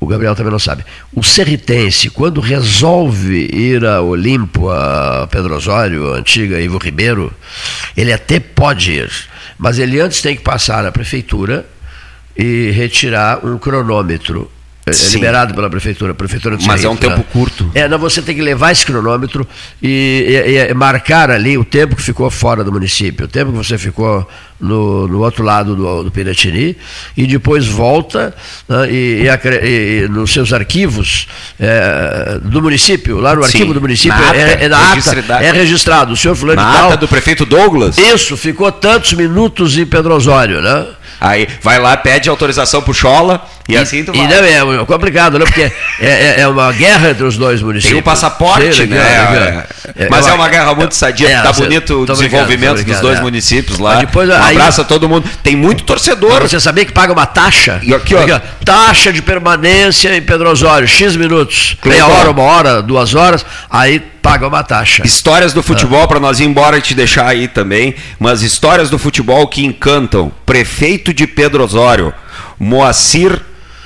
o Gabriel também não sabe. O serritense, quando resolve ir a Olimpo, a Pedro Osório, a antiga Ivo Ribeiro, ele até pode ir, mas ele antes tem que passar na prefeitura e retirar um cronômetro. É- É Sim. liberado pela prefeitura, prefeitura do Mas é um tempo né? curto. É, não, você tem que levar esse cronômetro e, e- e marcar ali o tempo que ficou fora do município, o tempo que você ficou no, no outro lado do, do Piratini, e depois volta né, e, e e- e nos seus arquivos é, do município, lá no Sim, arquivo do município, na é, é na ata, data. é registrado. O senhor fulano Na de tal. ata do prefeito Douglas? Isso, ficou tantos minutos em Pedro Osório, né? Aí vai lá, pede autorização pro Chola e, assim tu E vai. não, é complicado, né? Porque é, é- é uma guerra entre os dois municípios. Tem o passaporte, Sim, né? legal, É, mas é uma guerra muito sadia, É, tá bonito o desenvolvimento dos dois é. municípios lá. Mas depois, um aí- abraço a todo mundo. Tem muito torcedor. Você sabia que paga uma taxa? E aqui, ó. taxa de permanência em Pedro Osório, X minutos. Meia hora, uma hora, duas horas, aí paga uma taxa. Histórias do Ah. futebol, para nós ir embora e te deixar aí também, mas histórias do futebol que encantam. Prefeito de Pedro Osório, Moacir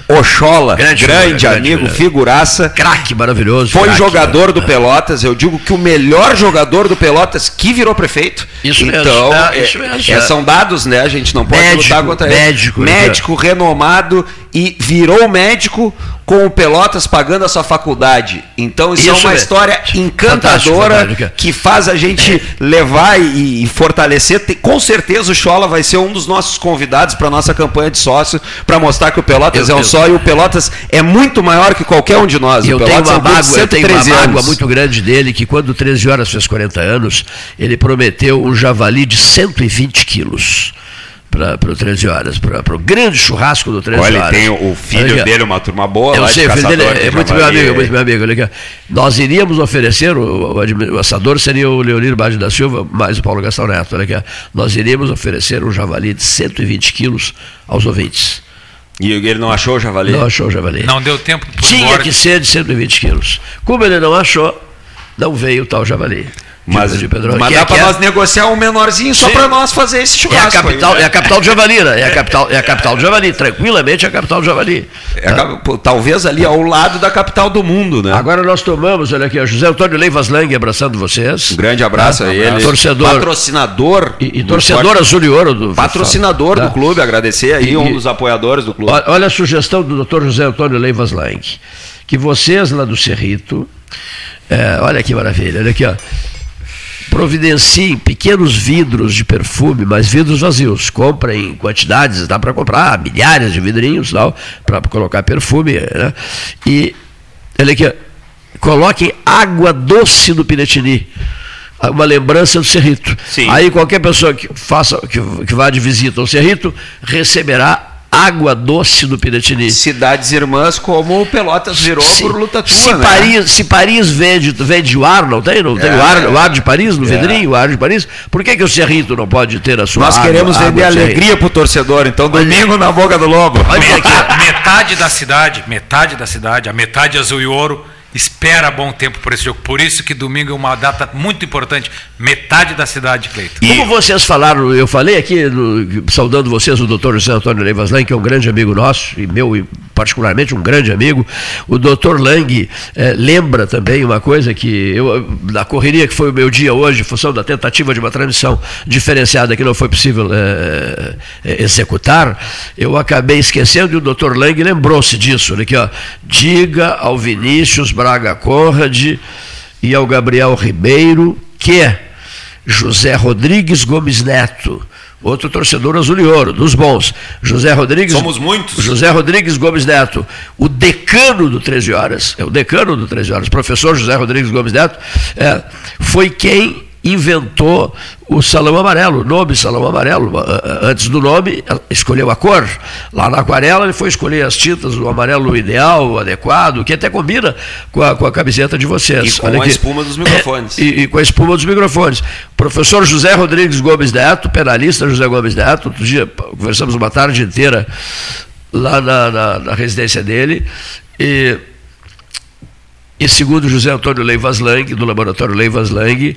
Ochola, grande, grande amigo, figura. figuraça. Craque maravilhoso. Foi craque, jogador né? do Pelotas, eu digo que o melhor jogador do Pelotas que virou prefeito. Isso mesmo, então, é, é, isso mesmo. é, são dados, né? A gente não pode Médico, lutar contra ele. médico, Médico renomado e virou médico com o Pelotas pagando a sua faculdade. Então isso, Isso é uma mesmo. história encantadora Fantástico, que faz a gente levar e, e fortalecer. Te- Com certeza o Chola vai ser um dos nossos convidados para nossa campanha de sócio para mostrar que o Pelotas Eu- é um eu- só e o Pelotas é muito maior que qualquer um de nós. Eu o tenho uma é um mágoa, eu tenho uma 113 mágoa muito grande dele, que quando 13 horas fez 40 anos, ele prometeu um javali de 120 quilos para o 13 horas, para o grande churrasco do 13 Olha, ele horas. tem o filho Olha dele, uma turma boa Eu lá sei, de o filho dele é, muito meu amigo, muito meu amigo. Olha. Nós iríamos oferecer, o, o o assador seria o Leonir Bade da Silva, mais o Paulo Gastão Neto. Olha. Nós iríamos oferecer um javali de 120 quilos aos ouvintes. E ele não achou o javali? Não achou o javali. Não deu tempo por Tinha embora. que ser de 120 quilos. Como ele não achou, não veio o tal javali. De- Mas, de Pedro- mas dá é- para é- nós negociar um menorzinho só Sim. para nós fazer esse É a churrasco. capital, aí, né? é a capital do Javali, né? É a capital, é a capital do Javali, tranquilamente é a capital do Javali. É pô, talvez ali ao lado da capital do mundo, né? Agora nós tomamos, olha aqui, José Antônio Leivas Lang abraçando vocês. Um grande abraço a ele. Torcedor. Patrocinador. E, e do torcedor esporte. azul e ouro do Patrocinador Tá. do clube, agradecer aí, E- um dos apoiadores do clube. Olha, olha a sugestão do Dr. José Antônio Leivas Lang. Que vocês lá do Cerrito, é, olha que maravilha, olha aqui, ó. Providenciem pequenos vidros de perfume, mas vidros vazios. Comprem em quantidades, dá para comprar milhares de vidrinhos para colocar perfume. Né? E olha aqui, coloquem água doce no Piratini. Uma lembrança do Cerrito. Sim. Aí qualquer pessoa que faça, que, que vá de visita ao Cerrito, receberá água doce do Piratini. Cidades irmãs como o Pelotas virou Se- por luta tua, se né? Paris, se Paris vende, vende o ar, não tem? Não tem É, o, ar, é. o ar de Paris no É. vidrinho, o ar de Paris? Por que, que o Cerrito não pode ter a sua Nós água- queremos vender alegria pro torcedor, então domingo na boca do lobo. Olha aqui, metade da cidade, metade da cidade, a metade azul e ouro, espera bom tempo por esse jogo. Por isso que domingo é uma data muito importante. Metade da cidade, Cleiton. Como vocês falaram, eu falei aqui, saudando vocês, o doutor José Antônio Leivas Lang, que é um grande amigo nosso, e meu, particularmente, um grande amigo. O doutor Lang eh, lembra também uma coisa que, eu, na correria que foi o meu dia hoje, em função da tentativa de uma transmissão diferenciada que não foi possível eh, eh, executar, eu acabei esquecendo e o doutor Lang lembrou-se disso. Olha aqui, ó. Diga ao Vinícius Braga Conrad e ao Gabriel Ribeiro que José Rodrigues Gomes Neto, outro torcedor azul e ouro, dos bons. José Rodrigues. Somos muitos. José Rodrigues Gomes Neto, o decano do 13 Horas, é o decano do 13 Horas, professor José Rodrigues Gomes Neto, é, foi quem inventou o salão amarelo, o nome salão amarelo. A- a- Antes do nome, escolheu a cor. Lá na aquarela, ele foi escolher as tintas, o amarelo ideal, o adequado, que até combina com a, com a camiseta de vocês. E com Olha a aqui. espuma dos microfones. E, e com a espuma dos microfones. Professor José Rodrigues Gomes Neto, penalista José Gomes Neto, outro dia conversamos uma tarde inteira lá na, na- na residência dele. E, e segundo José Antônio Leivas Lang, do laboratório Leivas Lang,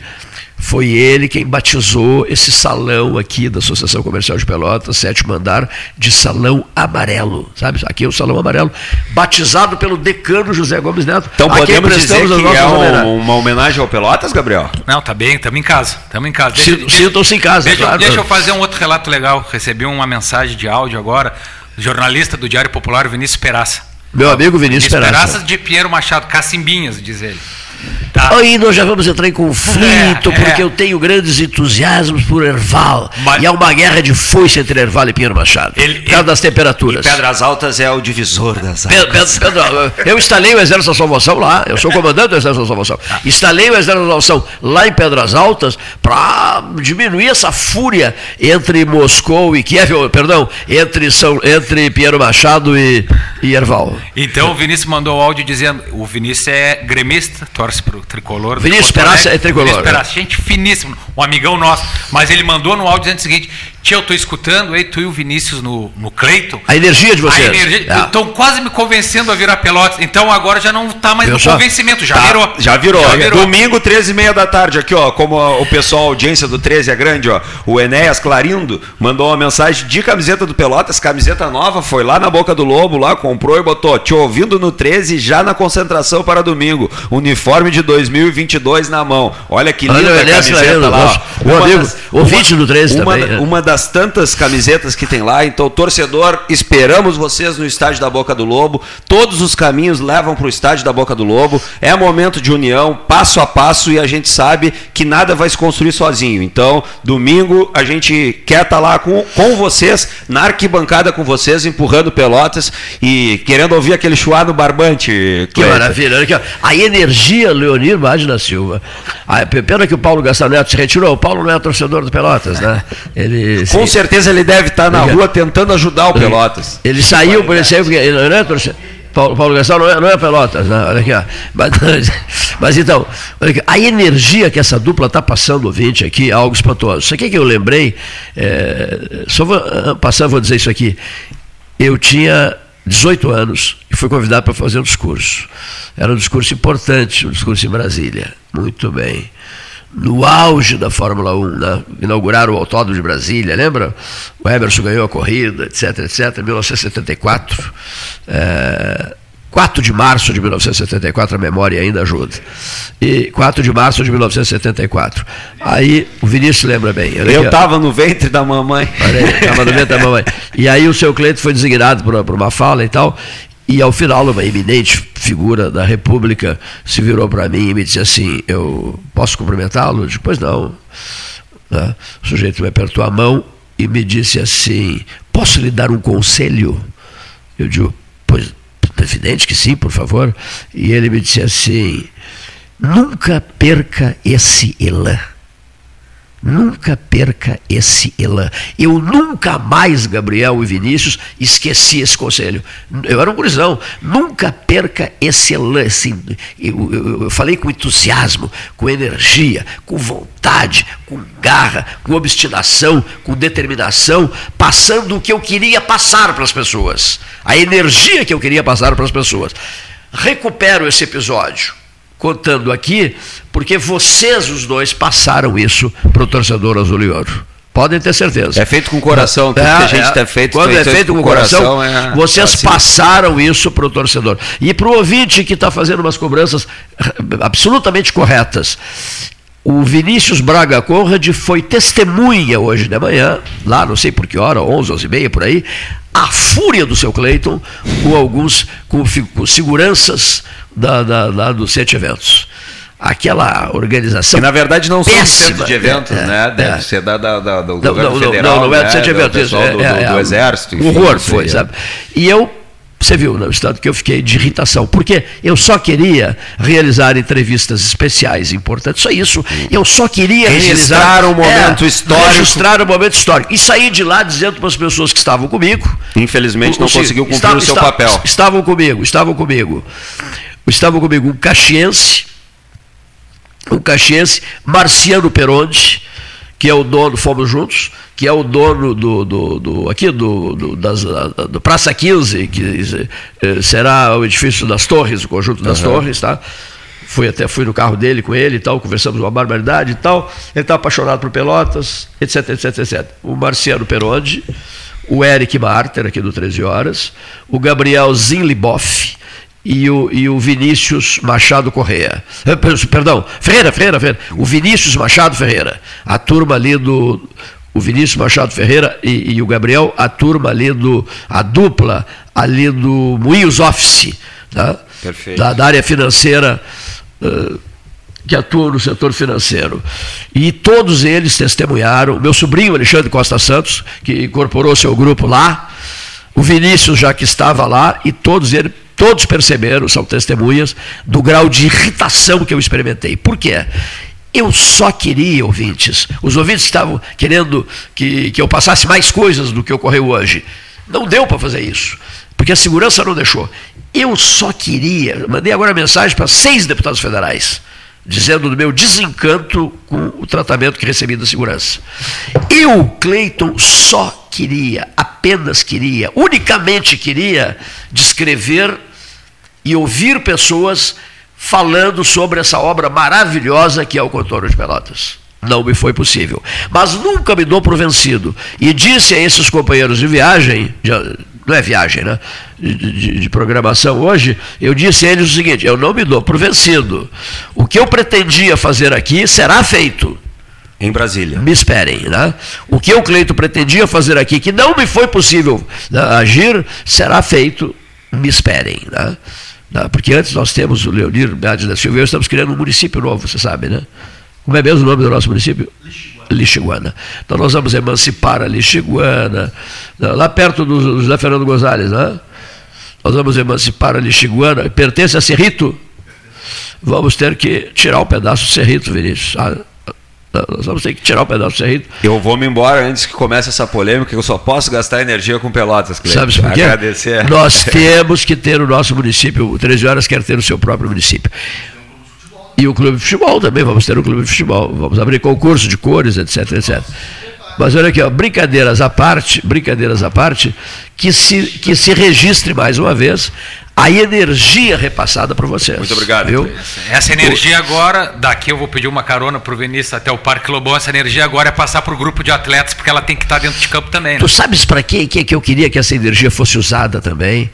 foi ele quem batizou esse salão aqui da Associação Comercial de Pelotas, sétimo andar, de Salão Amarelo. Sabe? Aqui é o Salão Amarelo, batizado pelo decano José Gomes Neto. Então a quem podemos dizer que é um- uma homenagem ao Pelotas, Gabriel? Não, tá bem, estamos em casa. Estamos em casa. Sintam- Sintam-se em casa, Deixa, eu- claro. deixa eu fazer um outro relato legal. Recebi uma mensagem de áudio agora, do jornalista do Diário Popular, Vinícius Peraça. Meu amigo Vinícius Peraça. Peraça de Pinheiro Machado, Cacimbinhas, diz ele. Aí nós já vamos entrar em conflito, É, porque é. eu tenho grandes entusiasmos por Erval. E há uma guerra de foice entre Erval e Pinheiro Machado. por causa das temperaturas. Pedras Altas é o divisor das águas. Pedro, Pedro, eu instalei o Exército da Salvação lá, eu sou comandante do Exército da Salvação. Instalei o Exército da Salvação lá em Pedras Altas para diminuir essa fúria entre Moscou e Kiev, perdão, entre, São, entre Pinheiro Machado e, e Erval. Então o Vinícius mandou o áudio dizendo: o Vinícius é gremista, torce tricolor. Vinícius. Peraça é tricolor, Vinícius Peraça, gente finíssimo, um amigão nosso. Mas ele mandou no áudio dizendo o seguinte: Tia, eu tô escutando aí, tu e o Vinícius no, no Cleiton. A energia de vocês. Energia. É. Estão quase me convencendo a virar Pelotas. Então agora já não tá mais Viu no só? convencimento, já Tá, virou. Já virou. Já virou. Domingo, 13 e meia da tarde, aqui, ó. Como o pessoal, a audiência do 13 é grande, ó. O Enéas Clarindo mandou uma mensagem de camiseta do Pelotas, camiseta nova, foi lá na boca do Lobo, lá, comprou e botou. Te ouvindo no 13, já na concentração para domingo. Uniforme de 2022 na mão. Olha que linda Olha o a Enéas camiseta Clarindo, lá. ó. meu Uma amigo, das- ouvinte do 13 uma, também, né? Uma das tantas camisetas que tem lá. Então, torcedor, esperamos vocês no estádio da Boca do Lobo. Todos os caminhos levam para o estádio da Boca do Lobo. É momento de união, passo a passo, e a gente sabe que nada vai se construir sozinho. Então, domingo a gente quer estar lá com, com vocês, na arquibancada com vocês, empurrando pelotas e querendo ouvir aquele chuá no barbante. Que maravilha. Olha aqui, ó. A energia, Leonir Magna Silva. A, pena que o Paulo Gastaneto se retirou. O Paulo não é torcedor do Pelotas, né? Ele, Com se- certeza ele deve estar na rua tentando ajudar o Pelotas. Ele saiu, por exemplo, porque ele não é torcedor. Paulo, Paulo Gastão não é, não é Pelotas, né? Olha aqui, ó. Mas, mas então, aqui, a energia que essa dupla está passando, ouvinte, aqui, é algo espantoso. Isso aqui que eu lembrei, é, só vou ah, passar, vou dizer isso aqui. Eu tinha 18 anos e fui convidado para fazer um discurso. Era um discurso importante, um discurso em Brasília. Muito bem. No auge da Fórmula 1, né? inauguraram o Autódromo de Brasília, lembra? O Emerson ganhou a corrida, etc, etc, em 1974. É, 4 de março de 1974, a memória ainda ajuda. E 4 de março de 1974. Aí o Vinícius lembra bem. Eu estava no ventre da mamãe. Olha aí, tava no ventre da mamãe. E aí o seu Cleito foi designado para uma fala e tal. E ao final, uma eminente figura da República se virou para mim e me disse assim: Eu posso cumprimentá-lo? Eu disse, Pois não. Né? O sujeito me apertou a mão e me disse assim: Posso lhe dar um conselho? Eu digo: Pois, é evidente que sim, por favor. E ele me disse assim: Nunca perca esse elan. Nunca perca esse elan. Eu nunca mais, Gabriel e Vinícius, esqueci esse conselho. Eu era um gurizão. Nunca perca esse elan. Esse, eu, eu- eu falei com entusiasmo, com energia, com vontade, com garra, com obstinação, com determinação, passando o que eu queria passar para as pessoas. A energia que eu queria passar para as pessoas. Recupero esse episódio contando aqui, porque vocês os dois passaram isso para o torcedor azul e ouro. Podem ter certeza. É feito com coração, tudo que a gente tá feito, Quando é feito com coração, coração, é vocês assim. passaram isso para o torcedor. E para o ouvinte que está fazendo umas cobranças eh, absolutamente corretas. O Vinícius Braga Conrad foi testemunha hoje de manhã, lá não sei por que hora, 11, 11 e meia, por aí, a fúria do seu Cleiton com alguns com, com seguranças da, da, da- do Sete Eventos. Aquela organização. Que na verdade não são do péssima, centro de eventos, é, né? Deve é. ser da, da- da- do Não, governo não, não, federal, não, não é do né? centro de do eventos. é- do, é- do é- exército. Um horror foi, sabe? E eu, você viu no estado que eu fiquei de irritação, porque eu só queria realizar entrevistas especiais importantes, só isso. Eu só queria Registrar realizar, um momento é, histórico. Registrar um momento histórico. E sair de lá dizendo para as pessoas que estavam comigo. Infelizmente não o- o- conseguiu cumprir estavam- o seu estavam- papel. Estavam comigo, estavam comigo. Estavam comigo um caxiense, um caxiense, Marciano Peronde, que é o dono, fomos juntos, que é o dono do, do, do- aqui do, do, das, do Praça 15, que eh, será o edifício das torres, o conjunto das Aham. torres, tá? Fui até fui no carro dele com ele e tal, conversamos uma barbaridade e tal. Ele está apaixonado por Pelotas, etc, etc, etc. O Marciano Peronde, o Eric Marter, aqui do 13 Horas, o Gabriel Zinliboff e o, e o Vinícius Machado Correia. Eh, per- Perdão, Ferreira, Ferreira, Ferreira. O Vinícius Machado Ferreira. A turma ali do. O Vinícius Machado Ferreira e, e o Gabriel, a turma ali do. A dupla ali do Moinhos Office. Tá? Perfeito. Da, da área financeira. eh, que atua no setor financeiro. E todos eles testemunharam, meu sobrinho Alexandre Costa Santos, que incorporou seu grupo lá, o Vinícius já que estava lá, e todos eles, todos perceberam, são testemunhas, do grau de irritação que eu experimentei. Por quê? Eu só queria, ouvintes, os ouvintes estavam querendo que, que eu passasse mais coisas do que ocorreu hoje. Não deu para fazer isso, porque a segurança não deixou. Eu só queria, mandei agora mensagem para seis deputados federais, dizendo do meu desencanto com o tratamento que recebi da segurança. Eu, Cleiton, só queria, apenas queria, unicamente queria descrever e ouvir pessoas falando sobre essa obra maravilhosa que é o Contorno de Pelotas. Não me foi possível. Mas nunca me dou por vencido. E disse a esses companheiros de viagem, de- não é viagem, né? De, de- de programação hoje, eu disse a eles o seguinte: eu não me dou por vencido. O que eu pretendia fazer aqui será feito. Em Brasília. Me esperem, né? O que o Cleito pretendia fazer aqui, que não me foi possível né, agir, será feito. Me esperem, né? Né, Porque antes nós temos o Leonir Médici da Silva e eu estamos criando um município novo, você sabe, né? Como é mesmo o nome do nosso município? Lixiguana. Então nós vamos emancipar a Lixiguana, né, lá perto do José Fernando Gonzalez, né? Nós vamos emancipar a Lixiguana, pertence a Cerrito. Vamos ter que tirar um pedaço do Cerrito, Vinícius. Ah, Nós vamos ter que tirar um pedaço do Cerrito. Eu vou me embora antes que comece essa polêmica, que eu só posso gastar energia com pelotas, Cleiton. Sabe por quê? Agradecer. Nós temos que ter o nosso município, o 13 Horas quer ter o seu próprio município. E o clube de futebol também, vamos ter um clube de futebol. Vamos abrir concurso de cores, etc, etc. Mas olha aqui, ó, brincadeiras à parte, brincadeiras à parte, que se, que se registre mais uma vez a energia repassada por vocês. Muito obrigado. Viu? Essa energia agora, daqui eu vou pedir uma carona para o Vinícius até o Parque Lobão. Essa energia agora é passar para o grupo de atletas, porque ela tem que estar dentro de campo também. Né? Tu sabes para quê que, que eu queria que essa energia fosse usada também?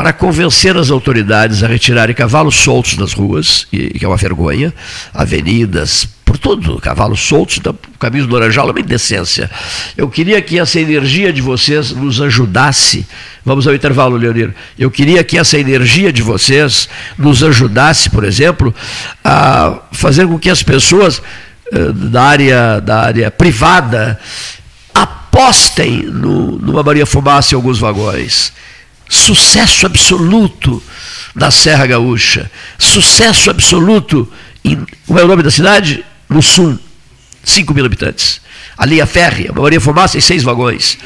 Para convencer as autoridades a retirarem cavalos soltos das ruas, que é uma vergonha, avenidas, por tudo, cavalos soltos, então, o caminho do Laranjal é uma indecência. Eu queria que essa energia de vocês nos ajudasse. Vamos ao intervalo, Leonir. Eu queria que essa energia de vocês nos ajudasse, por exemplo, a fazer com que as pessoas eh, da área, da área privada apostem no, numa Maria Fumaça em alguns vagões. Sucesso absoluto na Serra Gaúcha. Sucesso absoluto em. Como é o nome da cidade? Sul. 5 mil habitantes. A linha férrea, uma Maria Fumaça em seis vagões.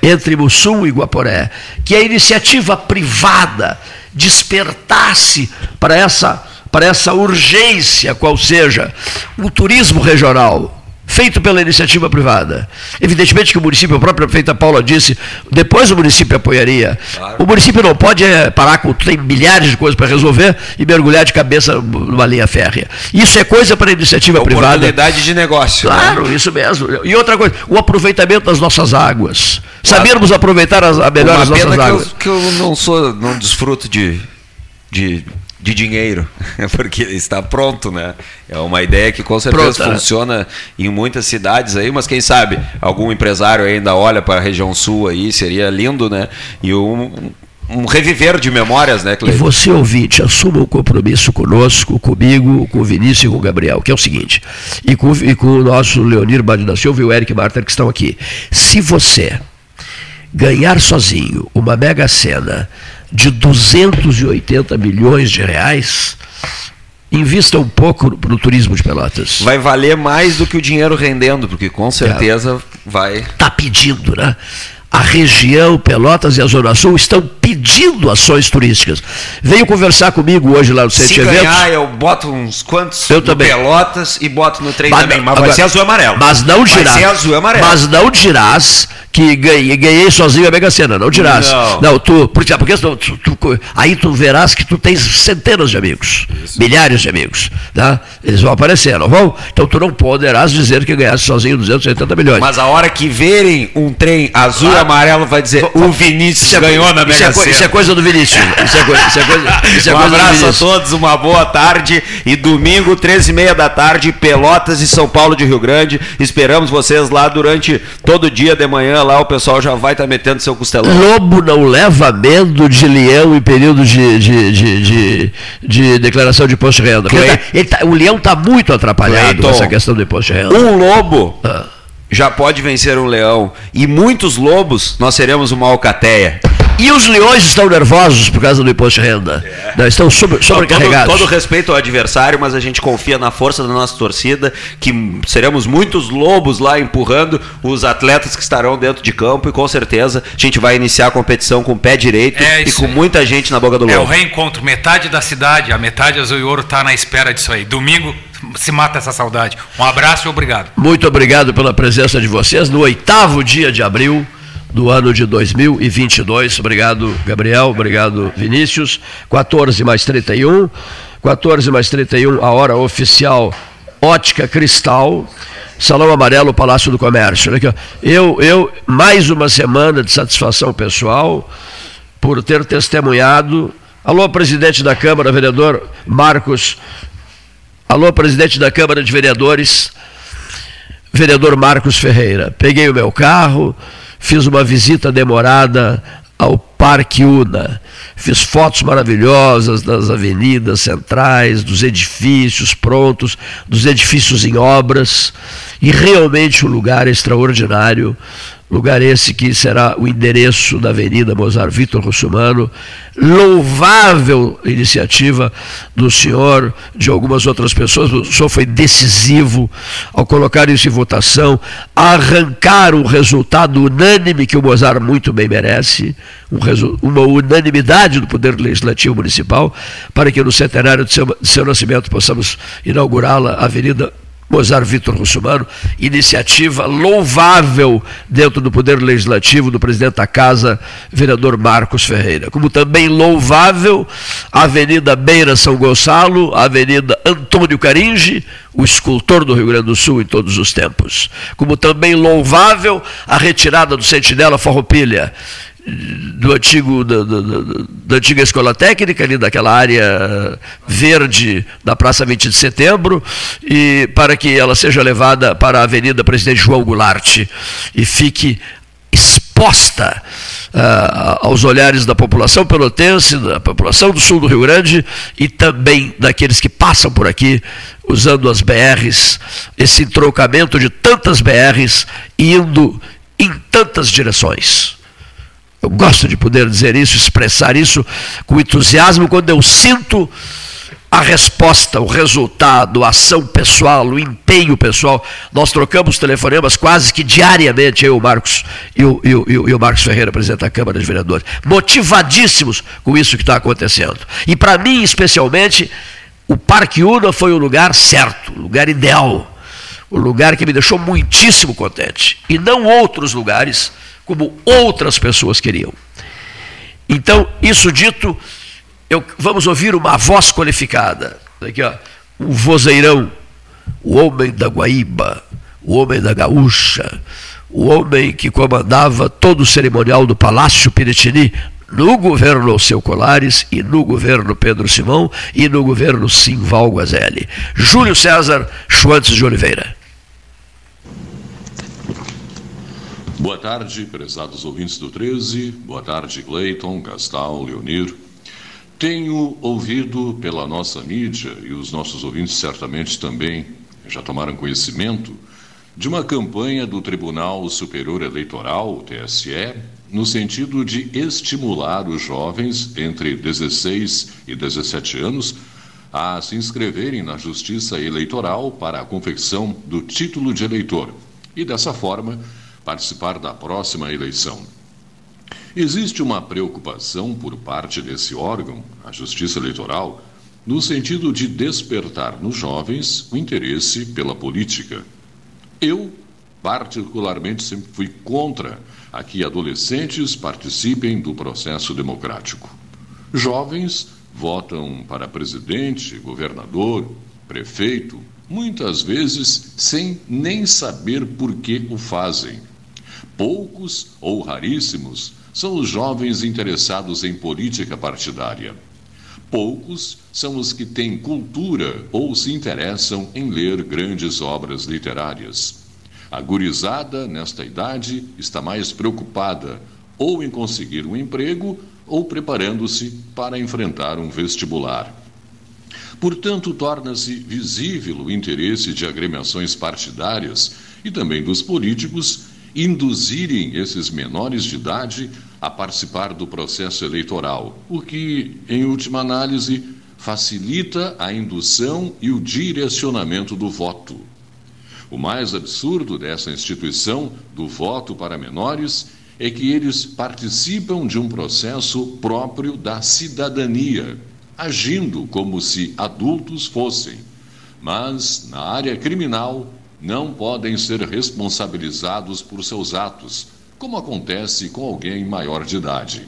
Entre Mussum e Guaporé. Que a iniciativa privada despertasse para essa, para essa urgência, qual seja o turismo regional feito pela iniciativa privada. Evidentemente que o município, a própria prefeita Paula disse, depois o município apoiaria. O município não pode é, parar com, tem milhares de coisas para resolver e mergulhar de cabeça numa linha férrea. Isso é coisa para a iniciativa privada. Oportunidade de negócio. né? Claro, isso mesmo. E outra coisa, o aproveitamento das nossas águas. Sabermos aproveitar as, a melhor Uma as nossas pena que águas. eu, que eu não sou, não desfruto de, de, de dinheiro, porque está pronto, né? É uma ideia que com certeza Pronta, né? funciona em muitas cidades aí, mas quem sabe algum empresário ainda olha para a região sul aí, seria lindo, né? E um, um reviver de memórias, né, E Cleiton? você, ouvinte, assuma um compromisso conosco, comigo, com o Vinícius e com o Gabriel, que é o seguinte, e com, e com o nosso Leonir Bade da Silva e o Eric Marter que estão aqui. Se você ganhar sozinho uma mega sena de 280 milhões de reais, invista um pouco no, turismo de Pelotas. Vai valer mais do que o dinheiro rendendo, porque com certeza vai. Está pedindo, né? A região, Pelotas e a Zona Sul estão pedindo ações turísticas. Veio conversar comigo hoje lá no Centro Se Eventos. ganhar, eu boto uns quantos Eu também. Pelotas e boto no trem Mas também. Mas vai agora- ser azul e amarelo. Mas não dirás. Vai ser azul e amarelo. Mas não dirás que ganhei, ganhei sozinho a Mega Sena. Não dirás. Não. tu, porque, porque tu- tu- aí tu verás que tu tens centenas de amigos, milhares de amigos. Tá? Eles vão aparecer, não vão? Então tu não poderás dizer que ganhaste sozinho 280 milhões. Mas a hora que verem um trem azul e amarelo, vai dizer: o Vinícius Isso é- ganhou na isso é Mega co- Sena. Isso é coisa do Vinícius. Isso é coisa, isso é coisa, isso é um coisa abraço a todos, uma boa tarde. E domingo, 13 e meia da tarde, Pelotas e São Paulo de Rio Grande. Esperamos vocês lá durante todo o dia de manhã. Lá o pessoal já vai estar metendo seu costelão. Lobo não leva medo de leão em período de, de, de, de, de declaração de imposto de renda. Ele tá- ele tá- o leão está muito atrapalhado Cleiton, nessa questão do imposto de renda. Um lobo Ah. Já pode vencer um leão. E muitos lobos, nós seremos uma alcateia. E os leões estão nervosos por causa do imposto de renda. Não, estão sobre, sobrecarregados. Todo, todo respeito ao adversário, mas a gente confia na força da nossa torcida, que seremos muitos lobos lá empurrando os atletas que estarão dentro de campo e com certeza a gente vai iniciar a competição com o pé direito É e com aí. muita gente na boca do É o lobo. reencontro. Metade da cidade, a metade azul e ouro está na espera disso aí. Domingo se mata essa saudade. Um abraço e obrigado. Muito obrigado pela presença de vocês no oitavo dia de abril do ano de 2022. Obrigado, Gabriel. Obrigado, Vinícius. 14 mais 31. 14 mais 31, a hora oficial Ótica Cristal. Salão Amarelo, Palácio do Comércio. Eu, eu, mais uma semana de satisfação pessoal por ter testemunhado. Alô, presidente da Câmara, vereador Marcos. Alô, presidente da Câmara de Vereadores, vereador Marcos Ferreira. Peguei o meu carro, fiz uma visita demorada ao Parque Una. Fiz fotos maravilhosas das avenidas centrais, dos edifícios prontos, dos edifícios em obras, e realmente um lugar extraordinário Lugar esse que será o endereço da Avenida Mozart Vitor Russumano. Louvável iniciativa do senhor, de algumas outras pessoas. O senhor foi decisivo ao colocar isso em votação, arrancar um resultado unânime que o Mozart muito bem merece, um uma unanimidade do Poder Legislativo Municipal, para que no centenário de seu, de seu nascimento possamos inaugurá-la, a Avenida Mozart Vitor Russumano, iniciativa louvável dentro do Poder Legislativo do presidente da Casa, vereador Marcos Ferreira. Como também louvável a Avenida Beira São Gonçalo, a Avenida Antônio Caringe, o escultor do Rio Grande do Sul em todos os tempos. Como também louvável a retirada do Sentinela Farroupilha do antigo, da, da, da, antiga escola técnica, ali daquela área verde da Praça 20 de Setembro, e para que ela seja levada para a Avenida Presidente João Goulart e fique exposta uh, aos olhares da população pelotense, da população do sul do Rio Grande e também daqueles que passam por aqui usando as BRs, esse entrocamento de tantas BRs indo em tantas direções. Eu gosto de poder dizer isso, expressar isso com entusiasmo quando eu sinto a resposta, o resultado, a ação pessoal, o empenho pessoal. Nós trocamos telefonemas quase que diariamente, eu, Marcos e o, e o, e o Marcos Ferreira, presidente da Câmara de Vereadores, motivadíssimos com isso que está acontecendo. E para mim, especialmente, o Parque Una foi o lugar certo, o lugar ideal, o lugar que me deixou muitíssimo contente. E não outros lugares como outras pessoas queriam. Então, isso dito, eu, vamos ouvir uma voz qualificada. Aqui, ó, o vozeirão, o homem da Guaíba, o homem da Gaúcha, o homem que comandava todo o cerimonial do Palácio Piritini no governo Alceu Colares e no governo Pedro Simão e no governo Simval Guazelli. Júlio César Schwantz de Oliveira. Boa tarde, prezados ouvintes do 13. Boa tarde, Cleiton, Gastal, Leonir. Tenho ouvido pela nossa mídia, e os nossos ouvintes certamente também já tomaram conhecimento, de uma campanha do Tribunal Superior Eleitoral, TSE, no sentido de estimular os jovens entre 16 e 17 anos a se inscreverem na Justiça Eleitoral para a confecção do título de eleitor e, dessa forma, participar da próxima eleição. Existe uma preocupação por parte desse órgão, a Justiça Eleitoral, no sentido de despertar nos jovens o interesse pela política. Eu, particularmente, sempre fui contra a que adolescentes participem do processo democrático. Jovens votam para presidente, governador, prefeito, muitas vezes sem nem saber por que o fazem Poucos ou raríssimos são os jovens interessados em política partidária. Poucos são os que têm cultura ou se interessam em ler grandes obras literárias. A gurizada, nesta idade, está mais preocupada ou em conseguir um emprego ou preparando-se para enfrentar um vestibular. Portanto, torna-se visível o interesse de agremiações partidárias e também dos políticos induzirem esses menores de idade a participar do processo eleitoral, o que, em última análise, facilita a indução e o direcionamento do voto. O mais absurdo dessa instituição do voto para menores é que eles participam de um processo próprio da cidadania, agindo como se adultos fossem. Mas, na área criminal, não podem ser responsabilizados por seus atos, como acontece com alguém maior de idade.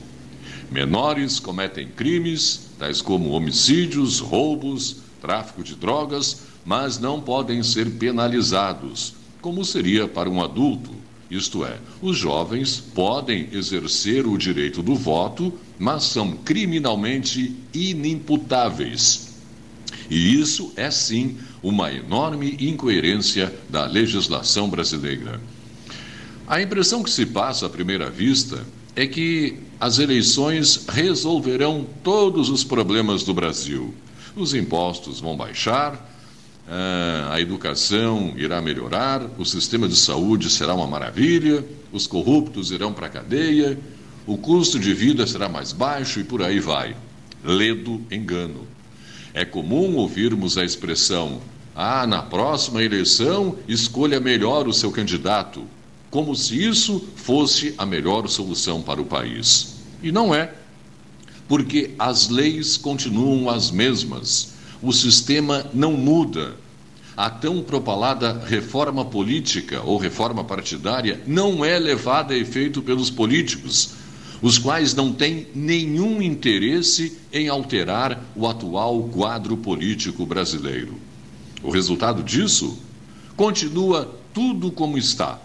Menores cometem crimes, tais como homicídios, roubos, tráfico de drogas, mas não podem ser penalizados, como seria para um adulto. Isto é, os jovens podem exercer o direito do voto, mas são criminalmente inimputáveis. E isso é sim uma enorme incoerência da legislação brasileira. A impressão que se passa à primeira vista é que as eleições resolverão todos os problemas do Brasil. Os impostos vão baixar, ah, a educação irá melhorar, o sistema de saúde será uma maravilha, os corruptos irão para a cadeia, o custo de vida será mais baixo e por aí vai. Ledo engano. É comum ouvirmos a expressão: ah, na próxima eleição escolha melhor o seu candidato, como se isso fosse a melhor solução para o país. E não é, porque as leis continuam as mesmas, o sistema não muda. A tão propalada reforma política ou reforma partidária não é levada a efeito pelos políticos, os quais não têm nenhum interesse em alterar o atual quadro político brasileiro. O resultado disso continua tudo como está.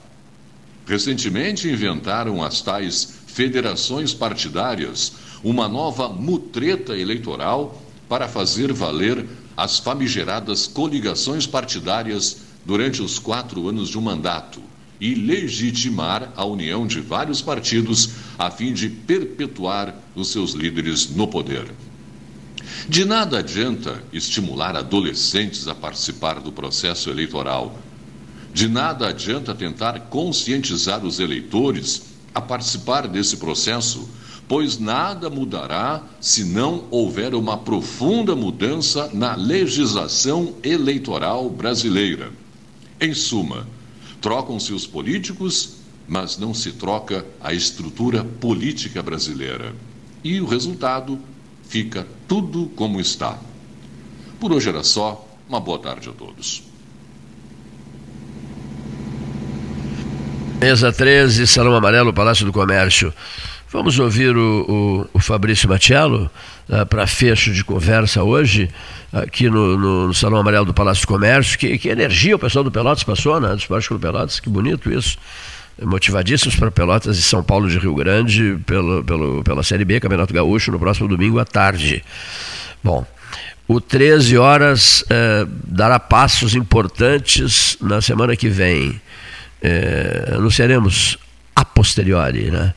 Recentemente inventaram as tais federações partidárias, uma nova mutreta eleitoral para fazer valer as famigeradas coligações partidárias durante os quatro anos de um mandato e legitimar a união de vários partidos a fim de perpetuar os seus líderes no poder. De nada adianta estimular adolescentes a participar do processo eleitoral. De nada adianta tentar conscientizar os eleitores a participar desse processo, pois nada mudará se não houver uma profunda mudança na legislação eleitoral brasileira. Em suma, Trocam-se os políticos, mas não se troca a estrutura política brasileira. E o resultado fica tudo como está. Por hoje era só. Uma boa tarde a todos. Mesa 13, Salão Amarelo, Palácio do Comércio. Vamos ouvir o, o, o Fabrício Matiello uh, para fecho de conversa hoje aqui no, no, no, Salão Amarelo do Palácio do Comércio. Que, que energia o pessoal do Pelotas passou, né? Do Esporte Clube Pelotas, que bonito isso. Motivadíssimos para Pelotas e São Paulo de Rio Grande pelo, pelo, pela Série B, Campeonato Gaúcho, no próximo domingo à tarde. Bom, o 13 horas eh, dará passos importantes na semana que vem. Eh, anunciaremos a posteriori, né?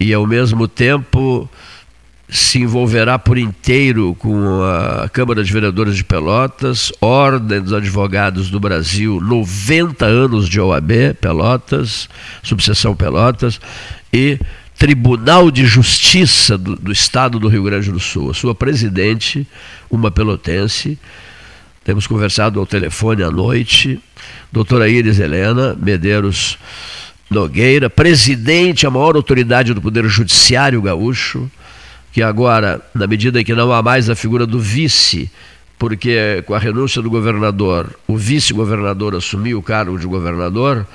E ao mesmo tempo se envolverá por inteiro com a Câmara de Vereadores de Pelotas, Ordem dos Advogados do Brasil, 90 anos de OAB Pelotas, subseção Pelotas, e Tribunal de Justiça do, do, Estado do Rio Grande do Sul. A sua presidente, uma pelotense, temos conversado ao telefone à noite, doutora Iris Helena Medeiros Nogueira, presidente, a maior autoridade do Poder Judiciário gaúcho, que agora, na medida que não há mais a figura do vice, porque com a renúncia do governador, o vice-governador assumiu o cargo de governador,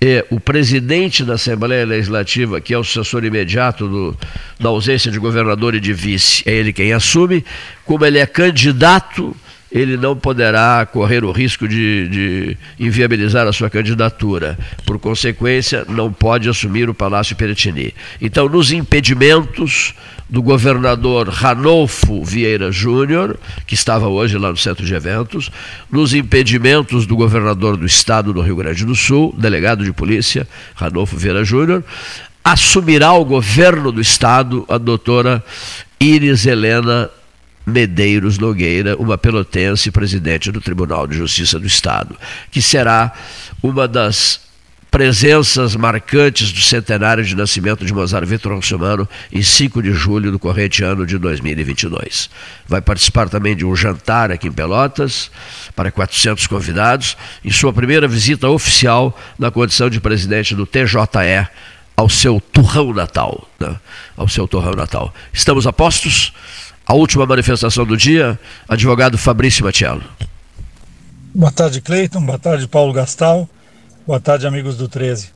e o presidente da Assembleia Legislativa, que é o sucessor imediato do, da ausência de governador e de vice, é ele quem assume, como ele é candidato ele não poderá correr o risco de, de, inviabilizar a sua candidatura. Por consequência, não pode assumir o Palácio Peretini. Então, nos impedimentos do governador Ranolfo Vieira Júnior, que estava hoje lá no centro de eventos, nos impedimentos do governador do estado do Rio Grande do Sul, delegado de polícia, Ranolfo Vieira Júnior, assumirá o governo do estado a doutora Iris Helena Medeiros Nogueira, uma pelotense presidente do Tribunal de Justiça do Estado, que será uma das presenças marcantes do centenário de nascimento de Mozart Vitor Russomano em 5 de julho do corrente ano de 2022. Vai participar também de um jantar aqui em Pelotas para 400 convidados em sua primeira visita oficial na condição de presidente do TJE ao seu turrão natal, né? ao seu turrão natal. Estamos a postos? A última manifestação do dia, advogado Fabrício Matiello. Boa tarde, Cleiton. Boa tarde, Paulo Gastal. Boa tarde, amigos do 13.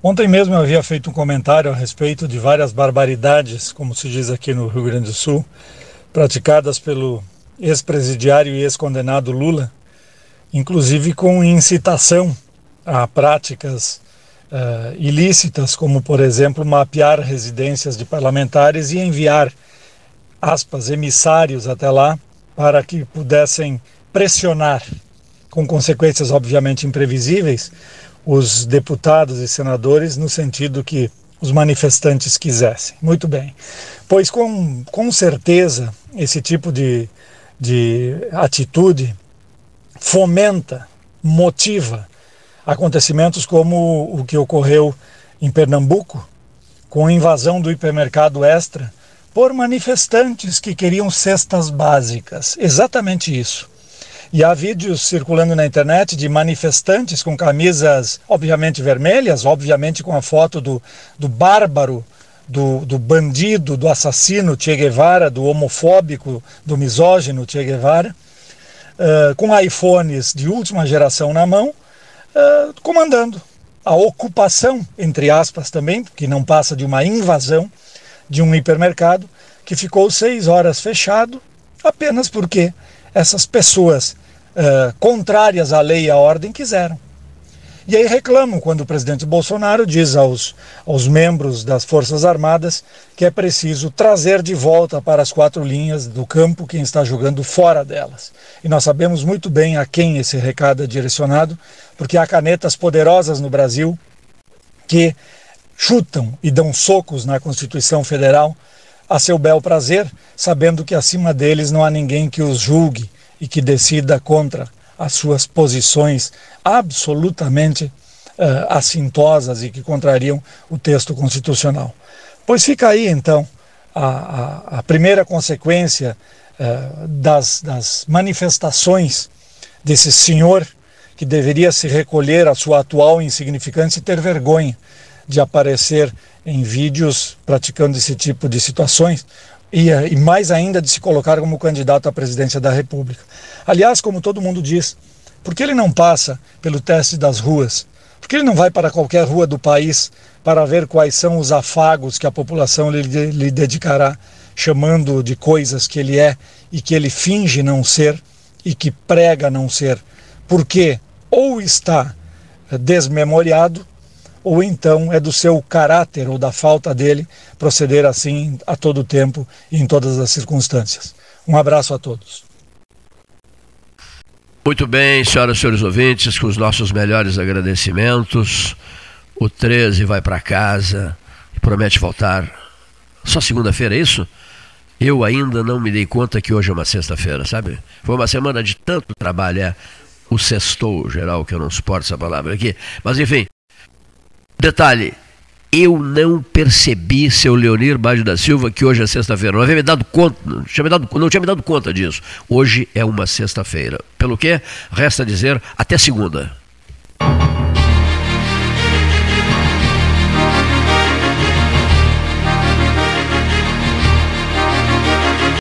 Ontem mesmo eu havia feito um comentário a respeito de várias barbaridades, como se diz aqui no Rio Grande do Sul, praticadas pelo ex-presidiário e ex-condenado Lula, inclusive com incitação a práticas uh, ilícitas, como, por exemplo, mapear residências de parlamentares e enviar aspas, emissários até lá para que pudessem pressionar, com consequências obviamente imprevisíveis, os deputados e senadores no sentido que os manifestantes quisessem. Muito bem. Pois com, com certeza esse tipo de, de atitude fomenta, motiva acontecimentos como o que ocorreu em Pernambuco, com a invasão do hipermercado Extra por manifestantes que queriam cestas básicas. Exatamente isso. E há vídeos circulando na internet de manifestantes com camisas, obviamente vermelhas, obviamente com a foto do, do bárbaro, do, do bandido, do assassino Che Guevara, do homofóbico, do misógino Che Guevara, uh, com iPhones de última geração na mão, uh, comandando a ocupação, entre aspas também, que não passa de uma invasão de um hipermercado que ficou seis horas fechado apenas porque essas pessoas uh, contrárias à lei e à ordem quiseram. E aí reclamam quando o presidente Bolsonaro diz aos, aos membros das Forças Armadas que é preciso trazer de volta para as quatro linhas do campo quem está jogando fora delas. E nós sabemos muito bem a quem esse recado é direcionado, porque há canetas poderosas no Brasil que chutam e dão socos na Constituição Federal a seu bel prazer, sabendo que acima deles não há ninguém que os julgue e que decida contra as suas posições absolutamente uh, assintosas e que contrariam o texto constitucional. Pois fica aí, então, a, a, a primeira consequência uh, das, das manifestações desse senhor que deveria se recolher à sua atual insignificância e ter vergonha de aparecer em vídeos praticando esse tipo de situações, e, e mais ainda de se colocar como candidato à presidência da República. Aliás, como todo mundo diz, por que ele não passa pelo teste das ruas? Por que ele não vai para qualquer rua do país para ver quais são os afagos que a população lhe, lhe dedicará, chamando de coisas que ele é e que ele finge não ser e que prega não ser? Porque ou está desmemoriado ou então é do seu caráter ou da falta dele proceder assim a todo tempo e em todas as circunstâncias. Um abraço a todos. Muito bem, senhoras e senhores ouvintes, com os nossos melhores agradecimentos. O 13 vai para casa e promete voltar só segunda-feira, é isso? Eu ainda não me dei conta que hoje é uma sexta-feira, sabe? Foi uma semana de tanto trabalho, é o sextou geral, que eu não suporto essa palavra aqui. Mas enfim, Detalhe, eu não percebi, seu Leonir Baggio da Silva, que hoje é sexta-feira. Não havia me dado conta, não tinha me dado, não tinha me dado conta disso. Hoje é uma sexta-feira. Pelo que, resta dizer, até segunda.